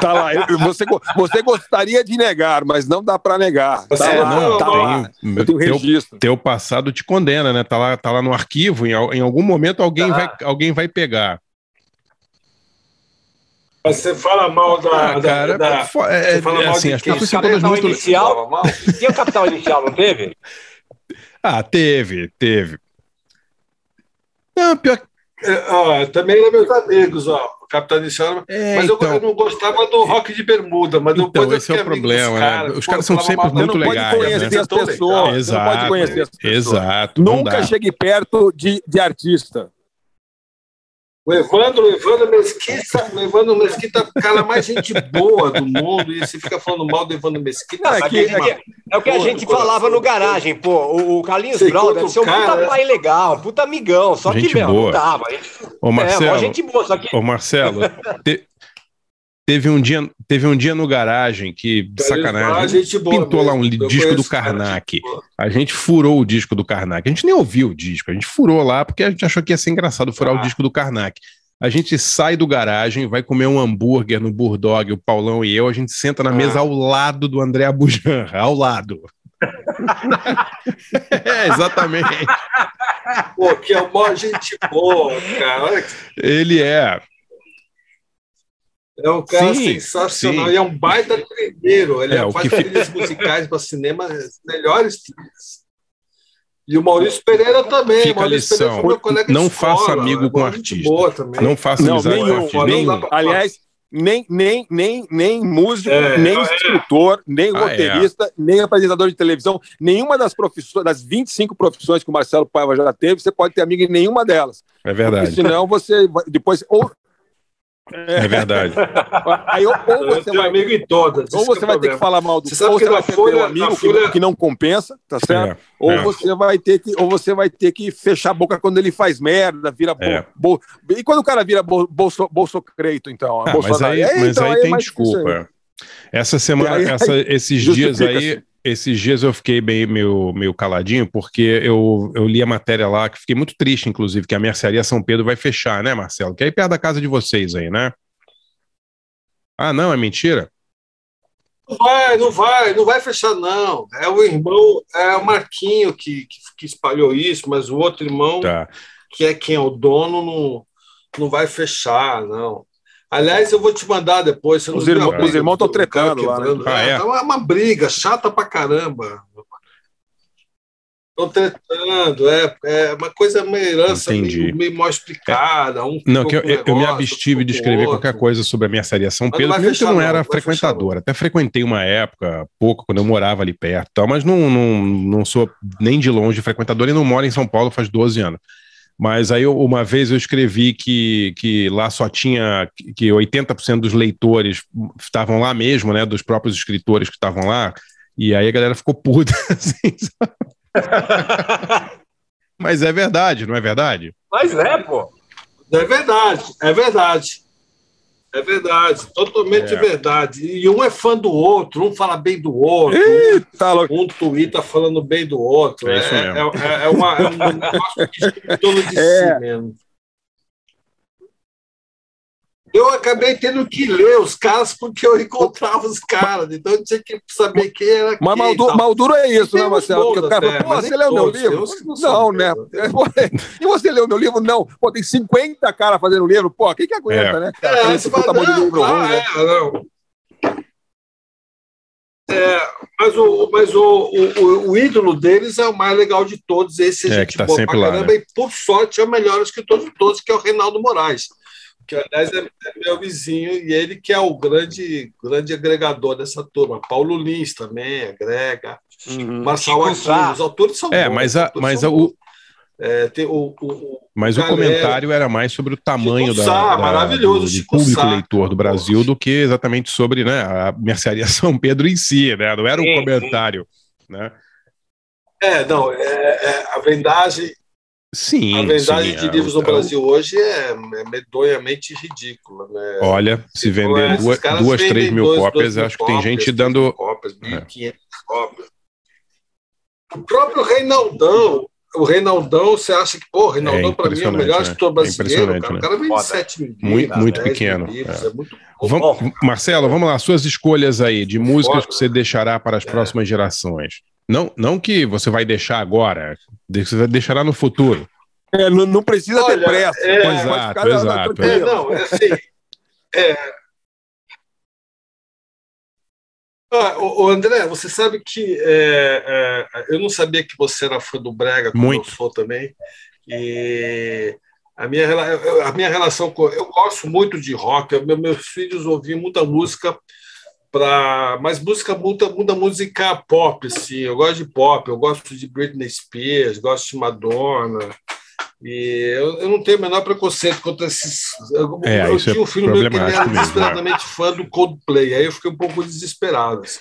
Tá lá, eu- você, você gostaria de negar, mas não dá pra negar. Tá É, lá, não, tá lá. tem, Eu tenho teu, registro. teu passado te condena, né? Tá lá, tá lá no arquivo, em, em algum momento alguém, Tá. vai, alguém vai pegar. Mas você fala mal da. Ah, da- cara, da- fo- é- você fala é mal assim, de as quem? pessoas são Capital todas muito- inicial? Tinha o capital inicial, não teve? Ah, teve, teve. Não, pior que. É, ó, também eram meus amigos, ó. Capitão Inicial. É, mas eu, então. eu não gostava do rock de bermuda. Mas Então, depois eu esse é o problema, né? caras. Os caras são sempre mal muito Você não pode legais, conhecer né? as pessoas. Não Exato, pode conhecer as pessoas. exato. Nunca chegue perto de, de artista. O Evandro, o Evandro Mesquita, o Evandro Mesquita é o cara mais gente boa do mundo. E você fica falando mal do Evandro Mesquita. Não, é, que- é que- é o que a gente falava no garagem, pô. O, o Carlinhos Brown deve ser um cara, puta né? pai legal, puta amigão. Só Gente que, meu, boa. não dava. Ô, É, Marcelo, mó gente boa, só que. Ô, Marcelo, te- teve, um dia, teve um dia no garagem que, sacanagem, boa pintou lá um. Eu disco do Karnak. A gente furou o disco do Karnak. A gente nem ouviu o disco, a gente furou lá porque a gente achou que ia ser engraçado furar Ah. o disco do Karnak. A gente sai do garagem, vai comer um hambúrguer no Burdog, o Paulão e eu, a gente senta na Ah. mesa ao lado do André Abujan, ao lado. é, exatamente. Pô, que é uma gente boa, cara. Ele é. É um cara Sim, sensacional sim. e é um baita trilheiro. Ele É, o faz trilhas musicais para cinema, as melhores trilhas. E o Maurício Pereira também. Fica a Maurício Pereira lição. foi meu colega de Não escola, faça amigo é com artista. Boa também. Não faça Não, amizade com nenhum, artista. nenhum. Pra- Aliás, nem, nem, nem, nem músico, É, nem é. escritor, nem Ah, roteirista, nem apresentador de televisão, nenhuma das profissões, das 25 profissões que o Marcelo Paiva já teve, você pode ter amigo em nenhuma delas. É verdade. Porque senão você depois ou É verdade. aí ou, ou você vai amigo em todas. ou que você é vai ter que falar mal do Você sabe ou que você vai na ter Folha- um amigo Folha- que, não compensa, tá certo? É, Ou é. você vai ter que ou você vai ter que fechar a boca quando ele faz merda, vira bo- É. bo- e quando o cara vira bo, bolso bolsocreito então, Ah, mas Bolsonaro, aí, é, mas então, aí é tem desculpa. ainda. Essa semana, Aí- essa- esses dias aí, esses dias eu fiquei bem meio, meio caladinho, porque eu, eu li a matéria lá, que fiquei muito triste, inclusive, que a mercearia São Pedro vai fechar, né, Marcelo? Que é aí perto da casa de vocês aí, né? Ah, não, é mentira? Não vai, não vai, não vai fechar, não. É o irmão, é o Marquinho que, que, que espalhou isso, mas o outro irmão, Tá. que é quem é o dono, não, não vai fechar, não. Aliás, eu vou te mandar depois. Os briga os irmãos do- tão do cara tretando lá, né? Ah, é? Tá uma, uma briga chata pra caramba. Estão tretando, é, é uma coisa meio herança Entendi. meio, meio mal explicada. Um Não, que eu, com eu- me negócio, abstive de escrever qualquer coisa sobre a mercearia São Mas Pedro, vai primeiro que eu não era não frequentador. Até frequentei uma época, pouco, quando eu morava ali perto, tal, mas não, não, não sou nem de longe frequentador e não moro em São Paulo faz 12 anos. Mas aí uma vez eu escrevi que, que lá só tinha que 80% dos leitores estavam lá mesmo, né? Dos próprios escritores que estavam lá, e aí a galera ficou puta. assim? Mas é verdade, não é verdade? Mas é, pô. É verdade, é verdade. É verdade, totalmente É. verdade. E um é fã do outro, um fala bem do outro, um, um twitta falando bem do outro. É É, é- é- é uma- é um negócio que gira em torno de É. si mesmo. Eu acabei tendo que ler os caras porque eu encontrava os caras, então eu tinha que saber quem era Mas. Malduro é isso, né, Marcelo? Porque o cara fala, pô, você leu meu livro? não são né? bons. E você leu meu livro? Não. Pô, tem 50 caras fazendo livro. Pô, quem que aguenta, É. né? Cara, É, você puta de não, livro ah, ruim, né? é, não. É, mas o, mas o, o, o ídolo deles é o mais legal de todos, esse É, é, que gente tá boa sempre pra lá, caramba, né? e por sorte é o melhor escritor de todos, que é o Reinaldo Moraes, que aliás é, é meu vizinho, e ele que é o grande, grande agregador dessa turma. Paulo Lins também agrega, Marçal Chico Aquino, Sá. os autores são É, bons. mas, os a, mas a- o, É, tem o, o, o- Mas o comentário era mais sobre o tamanho Chico da, Sá, da- maravilhoso, do, do Chico público Sá. leitor do Brasil do que exatamente sobre né, a mercearia São Pedro em si, né? Não era um Sim, comentário, né? É, não, é, é, a vendagem, Sim, a vendagem sim, de é, livros o- no Brasil hoje é, é medonhamente ridícula. Né? Olha, se vender esses duas, duas três mil dois- cópias, dois mil acho que tem gente dando. mil cópias, 1.500 cópias. O próprio Reinaldão, o Reinaldão, você acha que, pô, o Reinaldão para mim é o melhor impressionante, né? escritor É brasileiro, impressionante, cara. né? O cara vende Foda. 7 mil Muito, livros, muito 10 mil pequeno, livros, é. é muito. Vamos, Marcelo, vamos lá, suas escolhas aí de músicas Foda. que você deixará para É. as próximas gerações. Não, não que você vai deixar agora, você deixará no futuro. É, não, não precisa Olha, ter pressa. é, exato, exato. É, não, é assim. é. Ah, ô, ô, André, você sabe que é, é, eu não sabia que você era fã do Brega, como Muito. eu sou também. E a minha, a minha relação com. Eu gosto muito de rock, eu- meu- meus filhos ouviam muita música. Pra, mas música muita, muita música pop, assim. Eu gosto de pop, eu gosto de Britney Spears, gosto de Madonna. E eu, eu não tenho o menor preconceito contra esses. Eu, É, eu é tinha um filho meu que era mesmo, desesperadamente fã do Coldplay, aí eu fiquei um pouco desesperado. assim.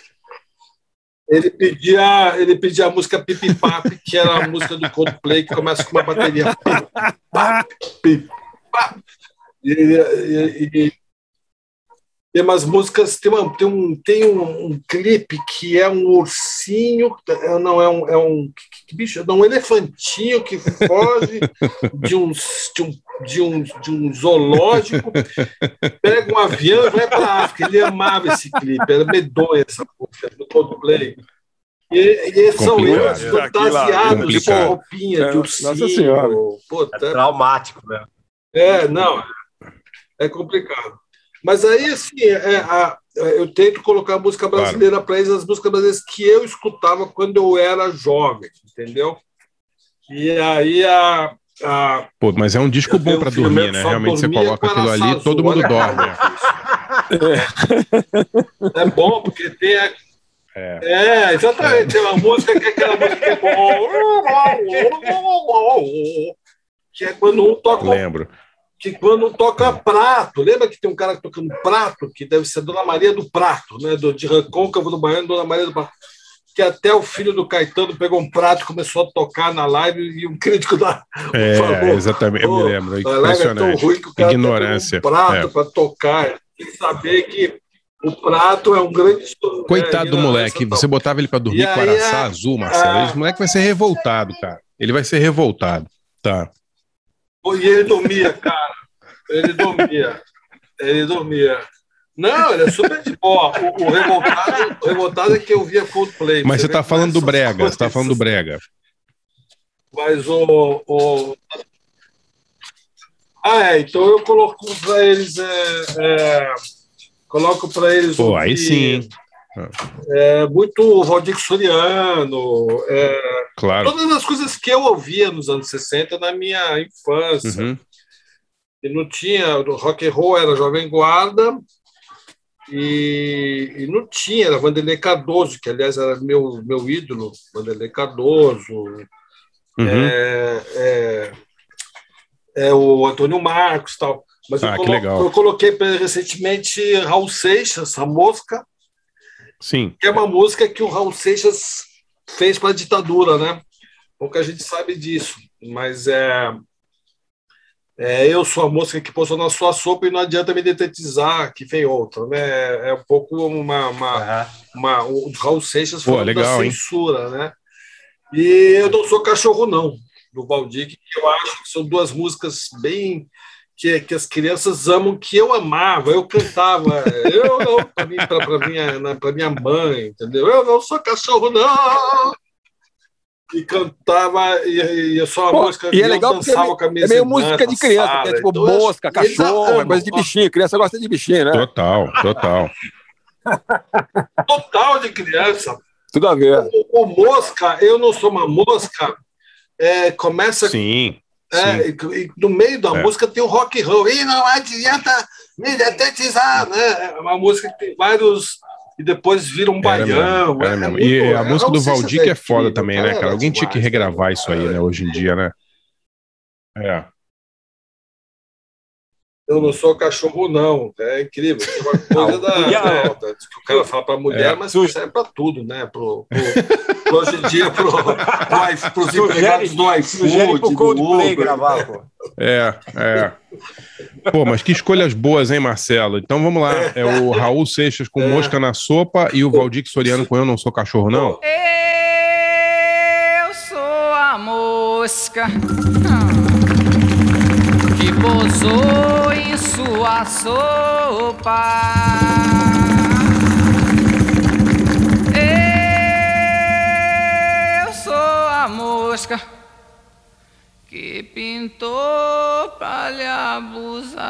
Ele pedia, ele pedia a música Pipi Pap, que era a música do Coldplay, que começa com uma bateria. Pip, pap, pip, pap. E, e, e- tem umas músicas, tem, uma, tem, um, tem um, um clipe que é um ursinho, é, não, é um, é um que, que bicho, não, um elefantinho que foge de um, de um, de um, de um zoológico, pega um avião e vai para a África. Ele amava esse clipe, era medonha essa música do Coldplay. E, e são eles fantasiados com Complicado. roupinha de É, ursinho. Nossa Senhora. Pô, É traumático, né? é, não, é complicado. Mas aí, assim, é, a- eu tento colocar música brasileira para eles, as músicas brasileiras que eu escutava quando eu era jovem, entendeu? E aí a. a Pô, mas é um disco bom para dormir, né? Realmente você coloca aquilo ali, Araçazu, todo mundo dorme. né? é bom, porque tem a. É. É, exatamente. Tem uma música que é aquela música que é bom. Que é quando um toca Lembro. Que quando toca prato, lembra que tem um cara tocando prato, que deve ser Dona Maria do Prato, né? Do, de Recôncavo do Baiano, Dona Maria do Prato. Que até o filho do Caetano pegou um prato e começou a tocar na live e um crítico da. É, falou, exatamente, eu me "Pô, lembro. A live é tão ruim que o cara Ignorância. um prato É. para tocar. Tem que saber que o prato é um grande. instrumento, Coitado né? do moleque, você botava ele pra dormir com araçá a- azul, Marcelo. a- Esse moleque vai ser revoltado, cara. Ele vai ser revoltado. Tá. E ele dormia, cara. Ele dormia. Ele dormia. Não, ele é super de boa. O, o revoltado, o revoltado é que eu via Coldplay. Mas você tá como falando do essas Brega, você tá falando do Brega. Mas o, o, Ah, é, então eu coloco para eles. É, é, coloco para eles. Pô, aí ouvir, sim. É, muito Valdir Soriano. é, Claro. Todas as coisas que eu ouvia nos anos 60 na minha infância. Uhum. E não tinha. O rock and roll era Jovem Guarda. E, e não tinha, era Vanderlei Cardoso, que aliás era meu, meu ídolo, Vanderlei Cardoso. Uhum. É, é, é o Antônio Marcos tal. Mas Ah, eu, que colo- legal. eu coloquei recentemente Raul Seixas, a mosca, Sim. que é uma música que o Raul Seixas fez para a ditadura, né? Pouca gente sabe disso, mas é, é eu sou a mosca que pousou na sua sopa e não adianta me detetizar que vem outra, né? É um pouco uma, uma, uma o Raul Seixas Pô, falando legal, da hein? censura, né? E eu não sou cachorro não do Valdir, que eu acho que são duas músicas bem que, que as crianças amam, que eu amava, eu cantava, eu não, para mim, minha, na- pra minha mãe, entendeu? Eu não sou cachorro, não! E cantava, e, e eu só a Pô, música e é legal porque é meio, com a minha é meio irmã, música de criança, Sara, né? Tipo então mosca, cachorro, amam. é coisa de bichinho. Criança gosta de bichinho, né? Total, total. Total de criança. Tudo a ver. O, o mosca, eu não sou uma mosca, é, começa Sim. É, e, no meio da É. música tem o rock and roll. E não adianta me detetizar, né? É uma música que tem vários. E depois vira um baião. mesmo, é mesmo. muito- E a é, música do Valdir que é foda também, né, cara, cara? Alguém tinha que regravar isso aí, né, hoje em dia, né? É. Eu não sou cachorro, não. É incrível. É uma coisa da, da- que o cara fala para mulher, É. mas isso serve para tudo, né? Pro, pro- pro hoje em dia, pro, pro, pros empregados do iFood, pro do Coldplay Uber. gravar, pô. É, é. Pô, mas que escolhas boas, hein, Marcelo? Então vamos lá. É o Raul Seixas com mosca na sopa e o Valdir Soriano com Eu Não Sou Cachorro, não? Eu sou a mosca que pousou sua sopa. Eu sou a mosca que pintou pra lhe abusar.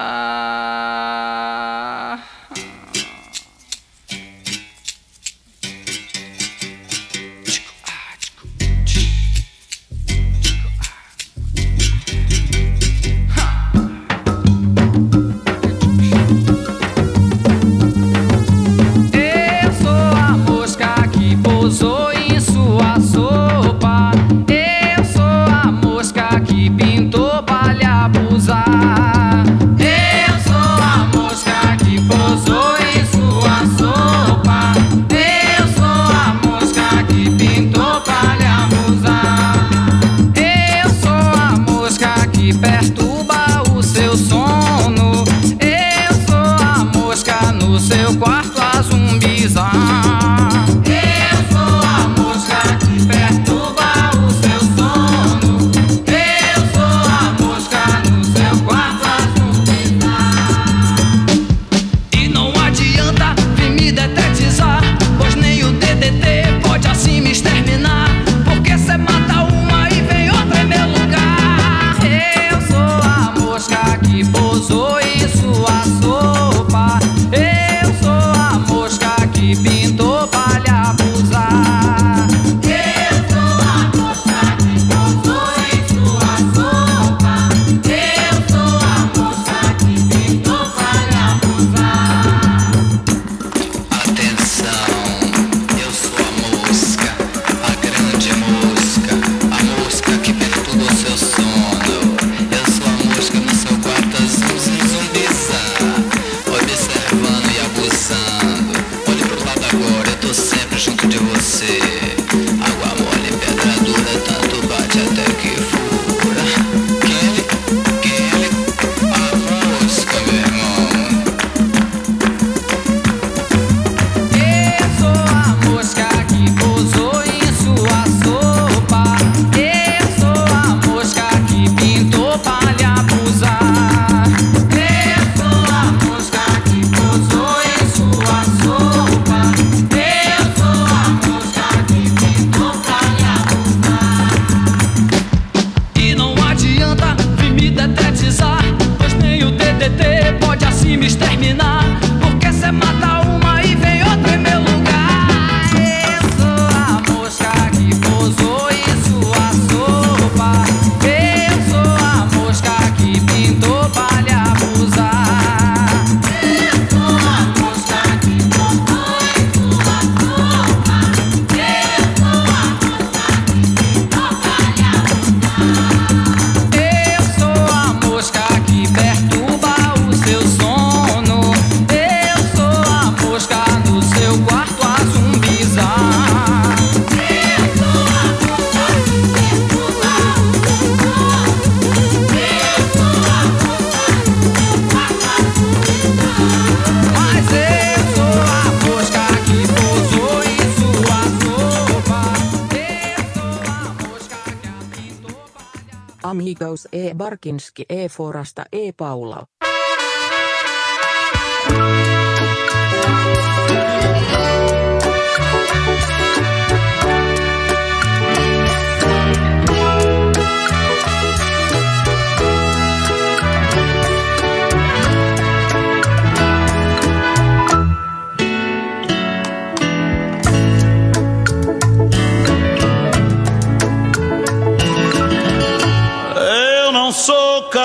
E Barkinski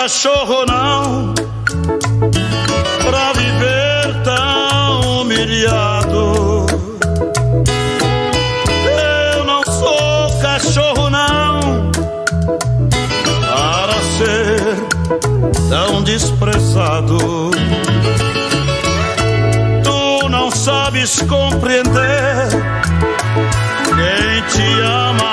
cachorro, não, pra viver tão humilhado. Eu não sou cachorro, não, para ser tão desprezado. Tu não sabes compreender quem te ama,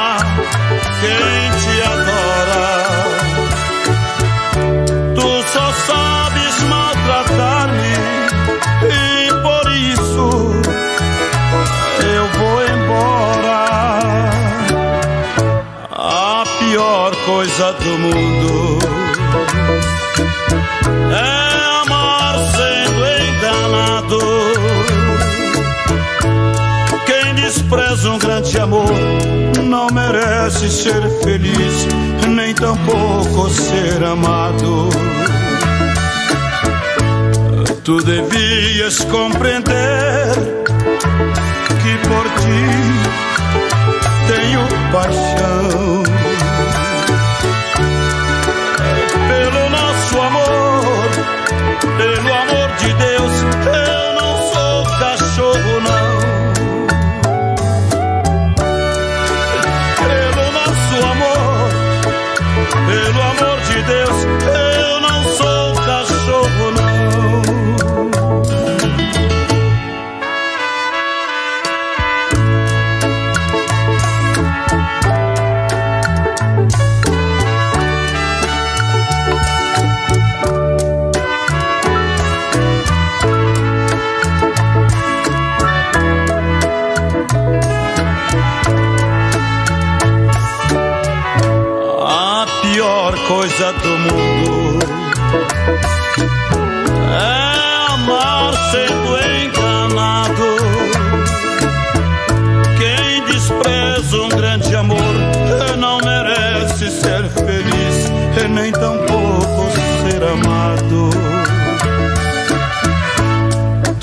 coisa do mundo é amar sendo enganado. Quem despreza um grande amor não merece ser feliz, nem tampouco ser amado. Tu devias compreender que por ti tenho paixão.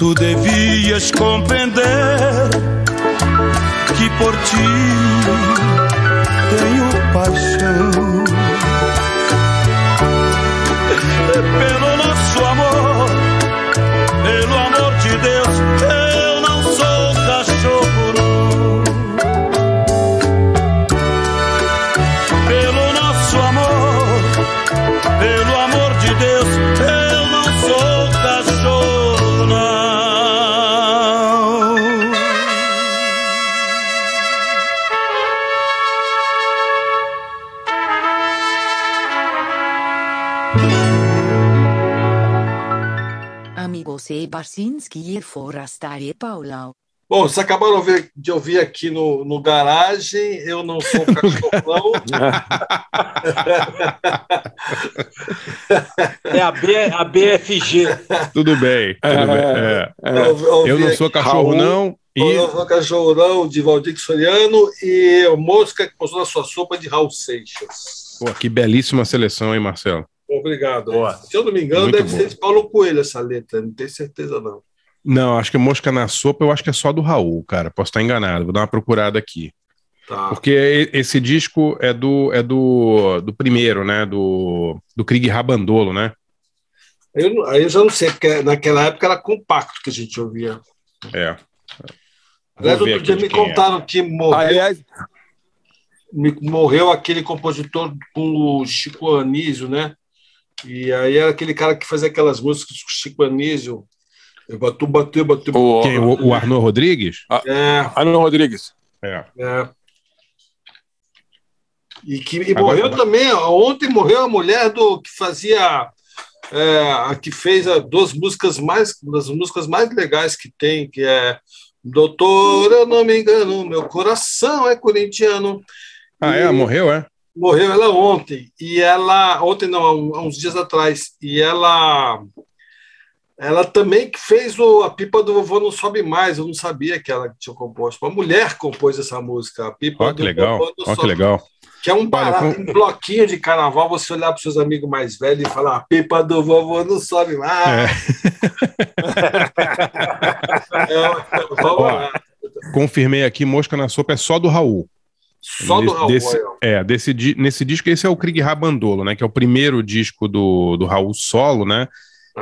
Tu devias compreender que por ti tenho paixão. Pelo nosso amor, pelo amor de Deus, Amigos e Barsinski e Forasta e Paula. Bom, vocês acabaram de ouvir- aqui no, no garagem, eu não sou cachorrão. É a, B, a BFG. Tudo bem. Tudo bem. é. Eu- eu Eu não sou cachorro, Raul, não. E Eu sou cachorrão de Valdir Soriano e o Mosca que postou na sua sopa de Raul Seixas. Pô, que belíssima seleção, hein, Marcelo? Obrigado. Se eu não me engano, Muito deve boa. ser de Paulo Coelho essa letra, não tenho certeza não. Não, acho que mosca na sopa, eu acho que é só do Raul, cara. Posso estar enganado, vou dar uma procurada aqui. Tá. Porque esse disco é do é do, do primeiro, né? Do, do Krieg Rabandolo, né? Eu, aí eu já não sei, porque naquela época era compacto que a gente ouvia. É. Aliás, outro dia me é. contaram que morreu, Aliás, me- morreu aquele compositor com o Chico Anísio, né? E aí era aquele cara que fazia aquelas músicas com o Chico Anísio. Eu batu, bateu, bateu. Quem? O, o Arnaud Rodrigues? É. Arnaud Rodrigues. É. É. E que e Agora- morreu também. Ontem morreu a mulher do que fazia. é, a que fez a, duas músicas mais das músicas mais legais que tem, que é Doutor, eu não me engano, meu coração é corintiano. Ah, E- é? Morreu, é? Morreu ela ontem. E ela. Ontem não, há uns dias atrás. E ela. Ela também que fez o, a pipa do vovô não sobe mais. Eu não sabia que ela tinha composto. Uma mulher compôs essa música. A pipa Ó, que do legal. Ó, que legal. Que é um barato, com- um bloquinho de carnaval, você olhar para os seus amigos mais velhos e falar: a pipa do vovô não sobe mais. É, Ó, lá. Confirmei aqui, Mosca na Sopa é só do Raul. Só do Raul, desse- ó. é, desse, nesse disco, esse é o Krieg Rabandolo, né? Que é o primeiro disco do, do Raul solo, né?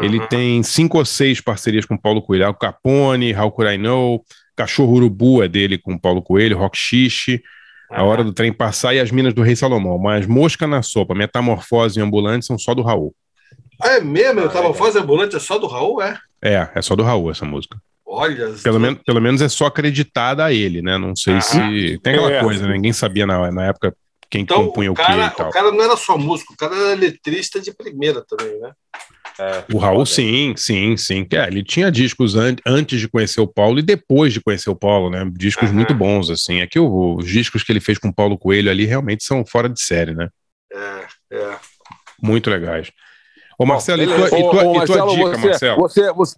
Ele Aham. tem cinco ou seis parcerias com Paulo Coelho. Al Capone, How Could I Know, Cachorro Urubu é dele com Paulo Coelho, Rock Xixi, A Hora do Trem Passar e As Minas do Rei Salomão. Mas Mosca na Sopa, Metamorfose e Ambulante são só do Raul. Ah, é mesmo? Eu tava fazendo ambulante, é só do Raul, é? É, é só do Raul essa música. Olha, Pelo, men pelo menos é só acreditada a ele, né? Não sei se. Tem aquela É. coisa, né? ninguém sabia na, na época quem então compunha o o quê cara, e tal. o cara não era só músico, o cara era letrista de primeira também, né? O Raul, sim, sim, sim. É, ele tinha discos an antes de conhecer o Paulo e depois de conhecer o Paulo, né? Discos muito bons, assim. É que o- os discos que ele fez com o Paulo Coelho ali realmente são fora de série, né? É, é. Muito legais. Ô, Marcelo, e tua, Beleza. e tua- Ô, ô, e tua Marcelo, dica, você, Marcelo? Você, você,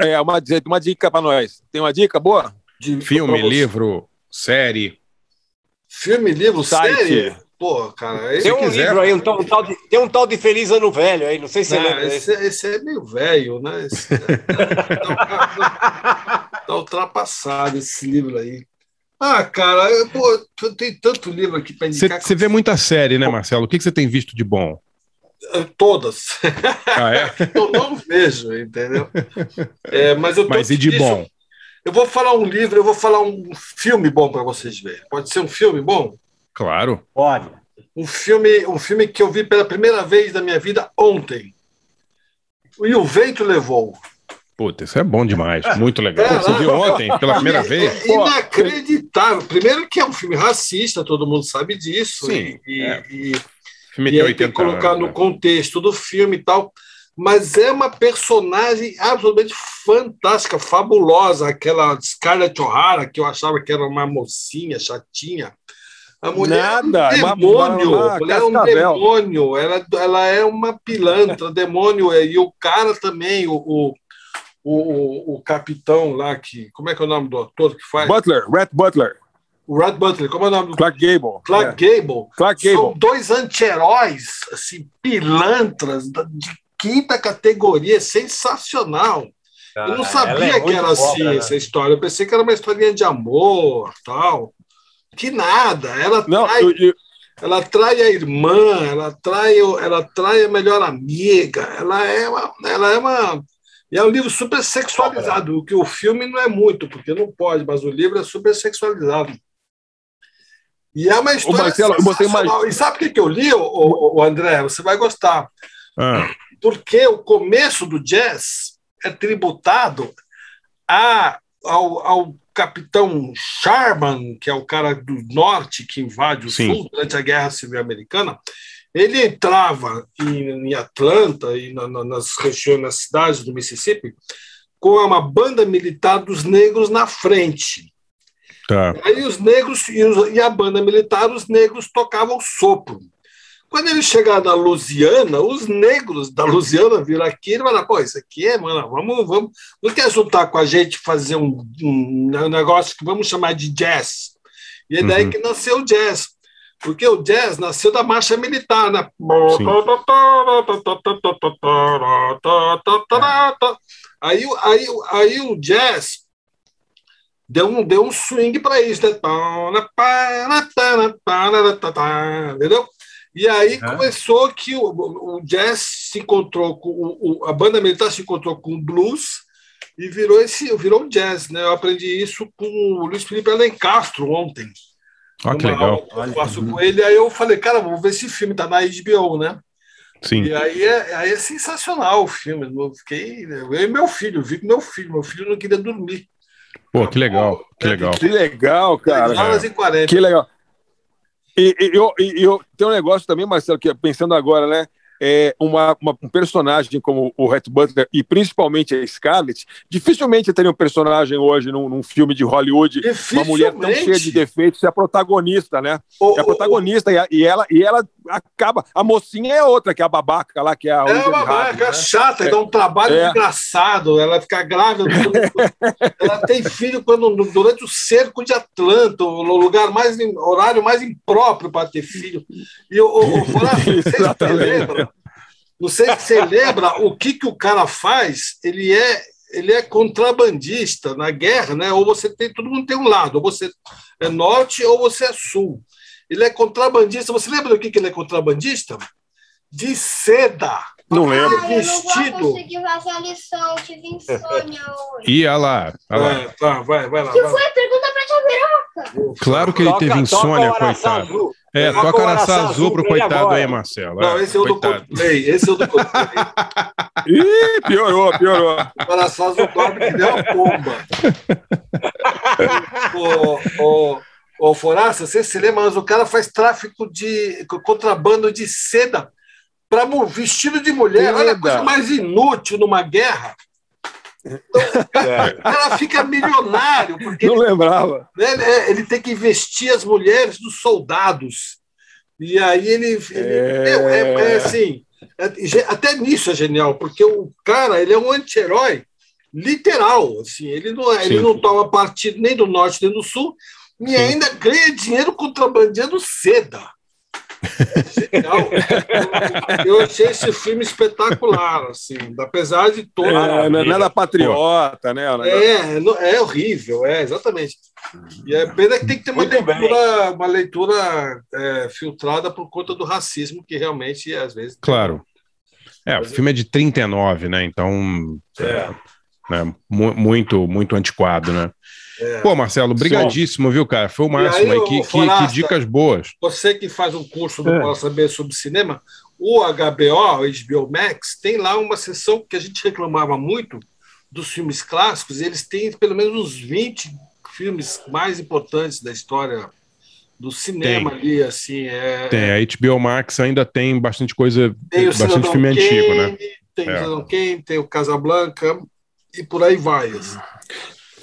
é, uma, dica- uma dica pra nós. Tem uma dica boa? Filme, livro, série. Filme, livro, Site. série? Pô, cara. Tem um livro aí, um tal, um tal de, tem um tal de Feliz Ano Velho aí, não sei se você Não, lembra. esse, esse é meio velho, né? Esse, tá, tá ultrapassado esse livro aí. Ah, cara, eu, pô, tem tanto livro aqui para Você indicar. você vê muita série, né, Marcelo? O que, que você tem visto de bom? Todas. Ah, é? eu não vejo, entendeu? É, mas eu tô Mas e de bom? Eu vou falar um livro, eu vou falar um filme bom para vocês verem. Pode ser um filme bom? Claro. Pode. Um filme, um filme que eu vi pela primeira vez na minha vida ontem. E o vento levou. Puta, isso é bom demais. Muito legal. É, Você viu ontem, pela primeira É vez? Inacreditável. Primeiro que é um filme racista, todo mundo sabe disso. Sim, E, é. e, Filme e tem aí 80 tem que colocar anos, no né? contexto do filme e tal. Mas é uma personagem absolutamente fantástica, fabulosa. Aquela Scarlett O'Hara, que eu achava que era uma mocinha chatinha. A mulher Nada, é é um uma- demônio. uma- é um demônio. Ela, ela é uma pilantra, demônio. E o cara também, o, o, o, o capitão lá, que. Como é que é o nome do ator que faz? Butler, Red Butler. O Red Butler, como é o nome do Clark Gable. Clark Gable. Clark São Gable. dois anti-heróis, assim, pilantras de quinta categoria, sensacional. eu não ela sabia é que era boa, assim né? essa história. Eu pensei que era uma historinha de amor, tal. Que nada. Ela trai, ela trai a irmã, ela trai, ela trai a melhor amiga. Ela é uma, ela é uma e é um livro super sexualizado, o que o filme não é muito, porque não pode, mas o livro é super sexualizado. E é uma história Marcelo. E sabe o que que eu li, o, o, o André? Você vai gostar. Ah, Porque o começo do jazz é tributado a, ao, ao capitão Sharman, que é o cara do norte que invade o Sim. sul durante a Guerra Civil Americana. Ele entrava em, em Atlanta e na- na- nas regiões, nas cidades do Mississippi, com uma banda militar dos negros na frente. Tá. Aí os negros e, os- e a banda militar, os negros tocavam sopro. Quando ele chegar na Louisiana, os negros da Louisiana viram aqui e falaram, pô, isso aqui é, mano, vamos, vamos, não quer juntar com a gente fazer um, um negócio que vamos chamar de jazz. E é daí Uhum. que nasceu o jazz. Porque o jazz nasceu da marcha militar, né? Aí, aí, aí o jazz deu um, deu um swing para isso, né? Entendeu? E aí começou que o, o jazz se encontrou com o, a banda militar se encontrou com o blues e virou esse virou um jazz, né? Eu aprendi isso com o Luiz Felipe Alencastro ontem. Ó, que legal. Eu faço com ele, aí eu falei, cara, vou ver esse filme, tá na HBO, né? Sim. E aí é, aí é sensacional o filme. Eu fiquei. Eu e meu filho, eu vi com meu filho. Meu filho não queria dormir. Pô, que legal, que legal. Que legal, cara. E 40. Que legal. E, e eu, e eu tenho um negócio também, Marcelo, que pensando agora, né? é, uma, uma- um personagem como o Rhett Butler e principalmente a Scarlett, dificilmente teria um personagem hoje num, num filme de Hollywood, uma mulher tão cheia de defeitos, ser a protagonista, né? é a protagonista e, a- e ela, e ela acaba. A mocinha é outra, que é a babaca lá, que é a É uma marca né? chata, dá um trabalho É. desgraçado. Ela fica grávida. ela tem filho quando, durante o cerco de Atlanta, o lugar mais horário mais impróprio para ter filho. E o, o, o Horácio, não sei se você lembra, não sei se você lembra o que, que o cara faz. Ele é ele é contrabandista na guerra, né? Ou você tem todo mundo tem um lado, ou você é norte ou você é sul. Ele é contrabandista. Você lembra do que, que ele é contrabandista? De seda. Não lembro. Ai, eu não vou Vestido. conseguir fazer a lição, tive insônia hoje. Ih, olha lá, olha lá. É, tá, vai, vai lá. que vai foi lá. pergunta pra tia Veroca? Claro que ele Toca- teve insônia, o Araçá coitado. Azul. É, Toca toca o o Araçá araçá azul Azul pro coitado agora. aí, Marcelo. Não, É, esse é o do. Coldplay. Esse é o do Coldplay. Ih, piorou, piorou. Agora só o dorme que deu uma pomba. o, o, o Foraça, você se lembra, mas o cara faz tráfico de contrabando de seda para vestido de mulher. Olha a coisa mais inútil numa guerra. Então, o cara, o cara fica milionário, porque Não lembrava. né, né, ele tem que vestir as mulheres dos soldados. E aí ele. ele- É. meu, é, é assim. é- até nisso é genial, porque o cara ele é um anti-herói literal. Assim, ele, não, é- ele não toma partido nem do norte nem do sul, e ainda ganha dinheiro contrabandeando seda. É genial. Eu achei esse filme espetacular, assim, apesar de toda. É, não é nada patriota, né? É, não- é horrível, é, exatamente. E é pena que tem que ter uma Muito bem. leitura, uma leitura é, filtrada por conta do racismo, que realmente, às vezes. Claro. É, o filme é de 39, né? Então, É. né, mu- muito, muito antiquado, né? É. Pô, Marcelo, brigadíssimo, viu, cara? Foi o E aí, máximo aí. ô, Que, que- dicas boas. Você que faz um curso do É. Posso Saber sobre cinema, o HBO, o HBO Max, tem lá uma sessão que a gente reclamava muito dos filmes clássicos, e eles têm pelo menos uns 20 filmes mais importantes da história do cinema Tem. ali, assim. É, Tem, a HBO Max ainda tem bastante coisa, Tem o bastante Cidadão filme antigo, né? Kane, Tem É. o Cidadão Kane, tem o Casablanca e por aí vai. assim.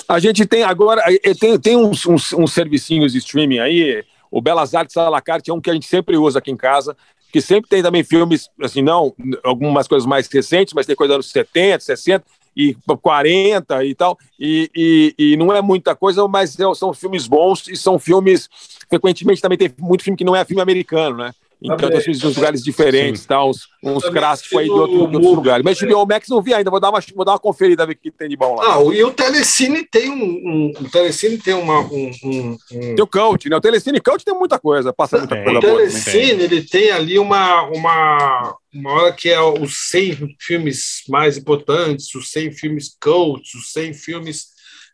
A gente tem agora, eh, tem, tem uns, uns, uns servicinhos de streaming aí, o Belas Artes à la carte é um que a gente sempre usa aqui em casa, que sempre tem também filmes, assim, não, algumas coisas mais recentes, mas tem coisa dos anos 70, 60 e 40 e tal, e, e, e não é muita coisa, mas é- são filmes bons e são filmes, frequentemente também tem muito filme que não é filme americano, né? Então de uns lugares diferentes, tá? uns, uns clássicos aí de, outro- o de lugares. Mas. HBO Max não vi ainda, vou dar uma, vou dar uma conferida, ver o que tem de bom lá. Ah, e o Telecine tem um. um- o Telecine tem uma. Um, um, um- Tem o Coach, né? O Telecine Coach tem muita coisa, passa muita Tem. coisa o boa. Telecine ele tem ali uma, uma, uma hora que é os 100 filmes mais importantes, os 100 filmes cults, os 100 filmes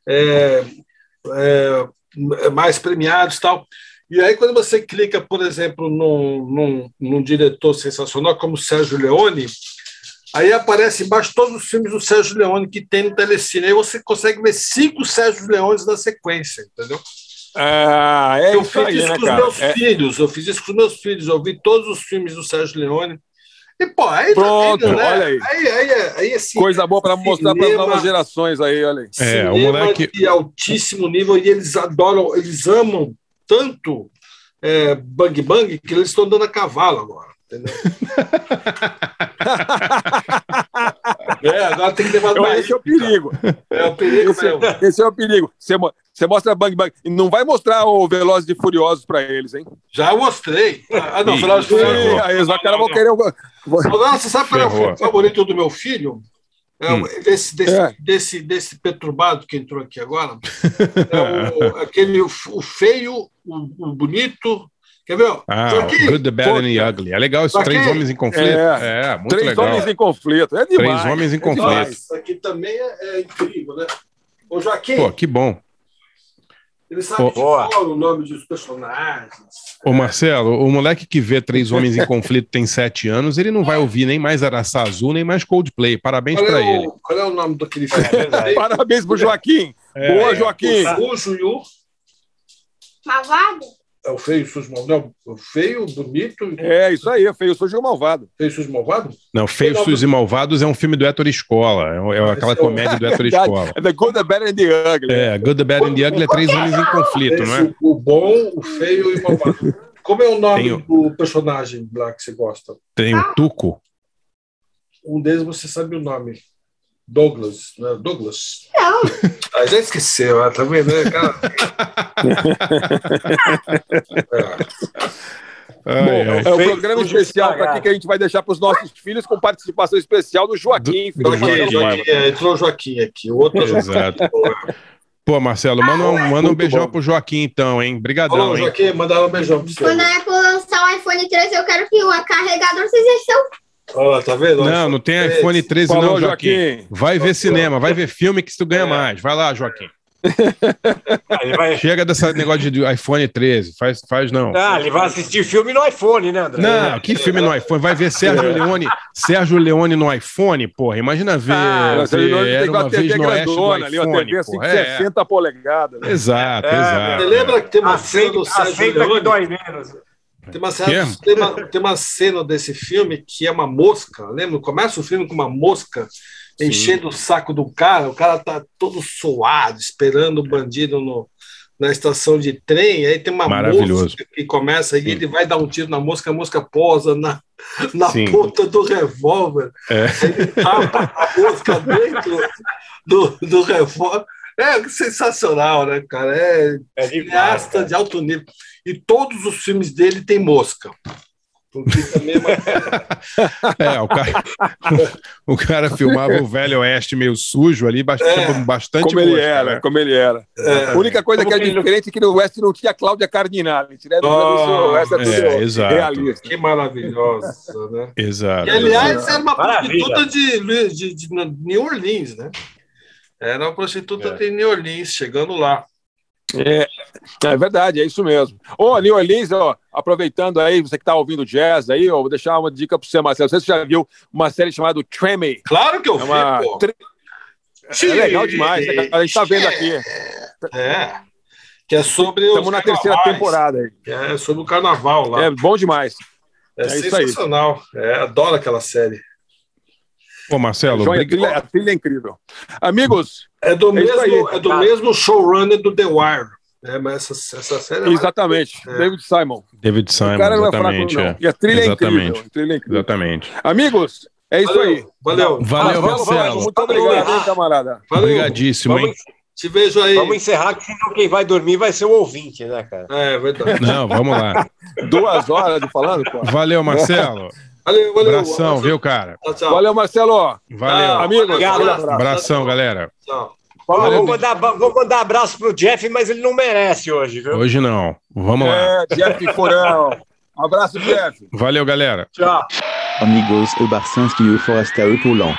é, é, mais premiados e tal. E aí, quando você clica, por exemplo, num, num, num diretor sensacional como Sérgio Leone, aí aparece embaixo todos os filmes do Sérgio Leone que tem no Telecine. Aí você consegue ver cinco Sérgio Leones na sequência, entendeu? Ah, é eu isso fiz aí, isso né, com os cara? meus É- filhos, eu fiz isso com os meus filhos, eu vi todos os filmes do Sérgio Leone. E, pô, aí tá Pronto, vendo, né? olha aí. Aí, aí, aí, assim, Coisa boa para mostrar para as novas gerações aí, olha aí. É, o cinema moleque- de altíssimo nível e eles adoram, eles amam tanto é, Bang Bang que eles estão dando a cavalo agora. Entendeu? é, agora tem que levar Eu- mais. esse é o perigo. É o perigo Esse, mesmo. esse é o perigo. Você, você mostra Bang Bang e não vai mostrar o Velozes e Furiosos para eles, hein? Já mostrei. Ah, não, Ih, Velozes e Furiosos. aí os caras vão querer. Agora, você sabe qual é o favorito do meu filho? É, Hum. desse, desse, É. desse, desse perturbado que entrou aqui agora. É o, aquele, o, o feio, o, o bonito. Quer ver? Ah, Joaquim, Good, the Bad and the Ugly. É legal esses Joaquim, três homens em conflito. É. É, muito Três legal. homens em conflito. É demais. Três homens em é conflito. Isso aqui também é, é incrível, né? Ô, Joaquim, Pô, que bom. Ele sabe qual o nome dos personagens. Ô, Marcelo, o moleque que vê Três Homens em Conflito tem sete anos, ele não vai ouvir nem mais Araçá Azul, nem mais Coldplay. Parabéns Qual pra é, ele. o, qual é o nome daquele filme? Parabéns pro Joaquim. É, Boa, é. Joaquim. O Sujo e o. Malvado? É o feio, sujo, malvado. Não, o feio, bonito. É, isso aí, feio, sujo e malvado. Feio, sujo, malvado? Não, Feios, Sujos e Malvados é um filme do Héctor Escola. É, é aquela comédia do Héctor Escola. É The Good, The Bad and The Ugly. É, Good, the Bad and the Ugly é três homens em conflito, não é? Esse, O bom, o feio e o malvado. Como é o nome Tem o- do personagem lá que você gosta? Tem o Tuco. Um deles você sabe o nome. Douglas, né? Douglas. Não. Ah, já esqueceu, ah, tá vendo? né, cara? Bom, Ai, ai. é um Feio, programa especial aqui que a gente vai deixar para os nossos filhos com participação especial do Joaquim. filho do Joaquim, Joaquim, é, entrou o Joaquim aqui. O outro Exato. Pô, Marcelo, manda um, manda um beijão bom. pro Joaquim, então, hein? Brigadão, Falou, hein? Joaquim, um beijão pra Quando você. a Apple lançar o iPhone 13, eu quero que o carregador seja seu. Olha, tá vendo? Não, não tem iPhone 13 Falou, não, Joaquim. Joaquim. Vai ver cinema, vai ver filme que tu ganha mais. Vai lá, Joaquim. Vai, Chega desse negócio de iPhone 13. Faz, faz não. ah, ele vai assistir filme no iPhone, né, André? Não, que filme no iPhone? Vai ver Sérgio Leone, Sérgio Leone no iPhone, porra. Imagina ver. Ah, você ver tem uma uma TV grandona ali, uma TV assim, porra. de É. 60 polegadas. né? Exato, É, exato. Você lembra que tem uma cena Aceita, do Sérgio aceita que Leone? dói menos. Tem uma, cena, tem, uma, tem uma cena desse filme que é uma mosca. Lembra? Começa o filme com uma mosca enchendo o saco do cara. O cara tá todo suado, esperando o bandido no, na estação de trem. Aí tem uma mosca que começa e ele vai dar um tiro na mosca, a mosca posa na, na Sim. ponta do revólver. É. Ele tapa a mosca dentro do, do revólver. É sensacional, né, cara? É, É cineasta de alto nível. E todos os filmes dele tem mosca. É. É, o cara, o cara filmava o Velho Oeste meio sujo ali, bastante, É, bastante Como ele mosca, era, né? como ele era. É. A única coisa Como que é ele- diferente é que no West não tinha Cláudia Cardinale. Né? Oh, o West é tudo é, exato. realista. Que maravilhosa, né? Exato. E, aliás, era uma prostituta de, de, de New Orleans, né? Era uma prostituta É. de New Orleans, chegando lá. É, é verdade, é isso mesmo. Ô, New Orleans, ó, aproveitando aí, você que tá ouvindo jazz aí, ó, vou deixar uma dica para você, Marcelo. Você já viu uma série chamada Tremé? Claro que eu É vi, uma pô. tri- É legal demais, né? A gente tá vendo aqui. É. Que é sobre Estamos os na terceira carnavais. temporada aí. É sobre o carnaval lá. É bom demais. É, é isso aí. sensacional. É, adoro aquela série. Pô, Marcelo, a, trilha, a trilha é incrível. Amigos, É do, É mesmo, aí. é do mesmo showrunner do The Wire. É, mas essa, essa série é exatamente, É. David Simon. David Simon, o cara não é fraco, exatamente. não. é. E a trilha é incrível. Exatamente. A trilha é incrível. Exatamente. Amigos, é isso Valeu, aí. Valeu. Valeu, Vamos, Marcelo. Muito obrigado, hein, camarada. Valeu. Obrigadíssimo, hein? Vamos, Te vejo aí. vamos encerrar, que senão quem vai dormir vai ser o ouvinte, né, cara? É verdade. Não, vamos lá. Duas horas de falando, pô. Valeu, Marcelo. Valeu, valeu. Abração, viu, cara? Tchau, tchau. Valeu, Marcelo. Valeu. Amigos, Obrigado. aquele abraço. Abração, galera. Tchau. Vou, Valeu, vou mandar, vou mandar abraço pro Jeff, mas ele não merece hoje, viu? Hoje não. Vamos lá. É, Jeff Furão. Abraço, Jeff. Valeu, galera. Tchau. Amigos, o Barcinski e o Forastal Poulon.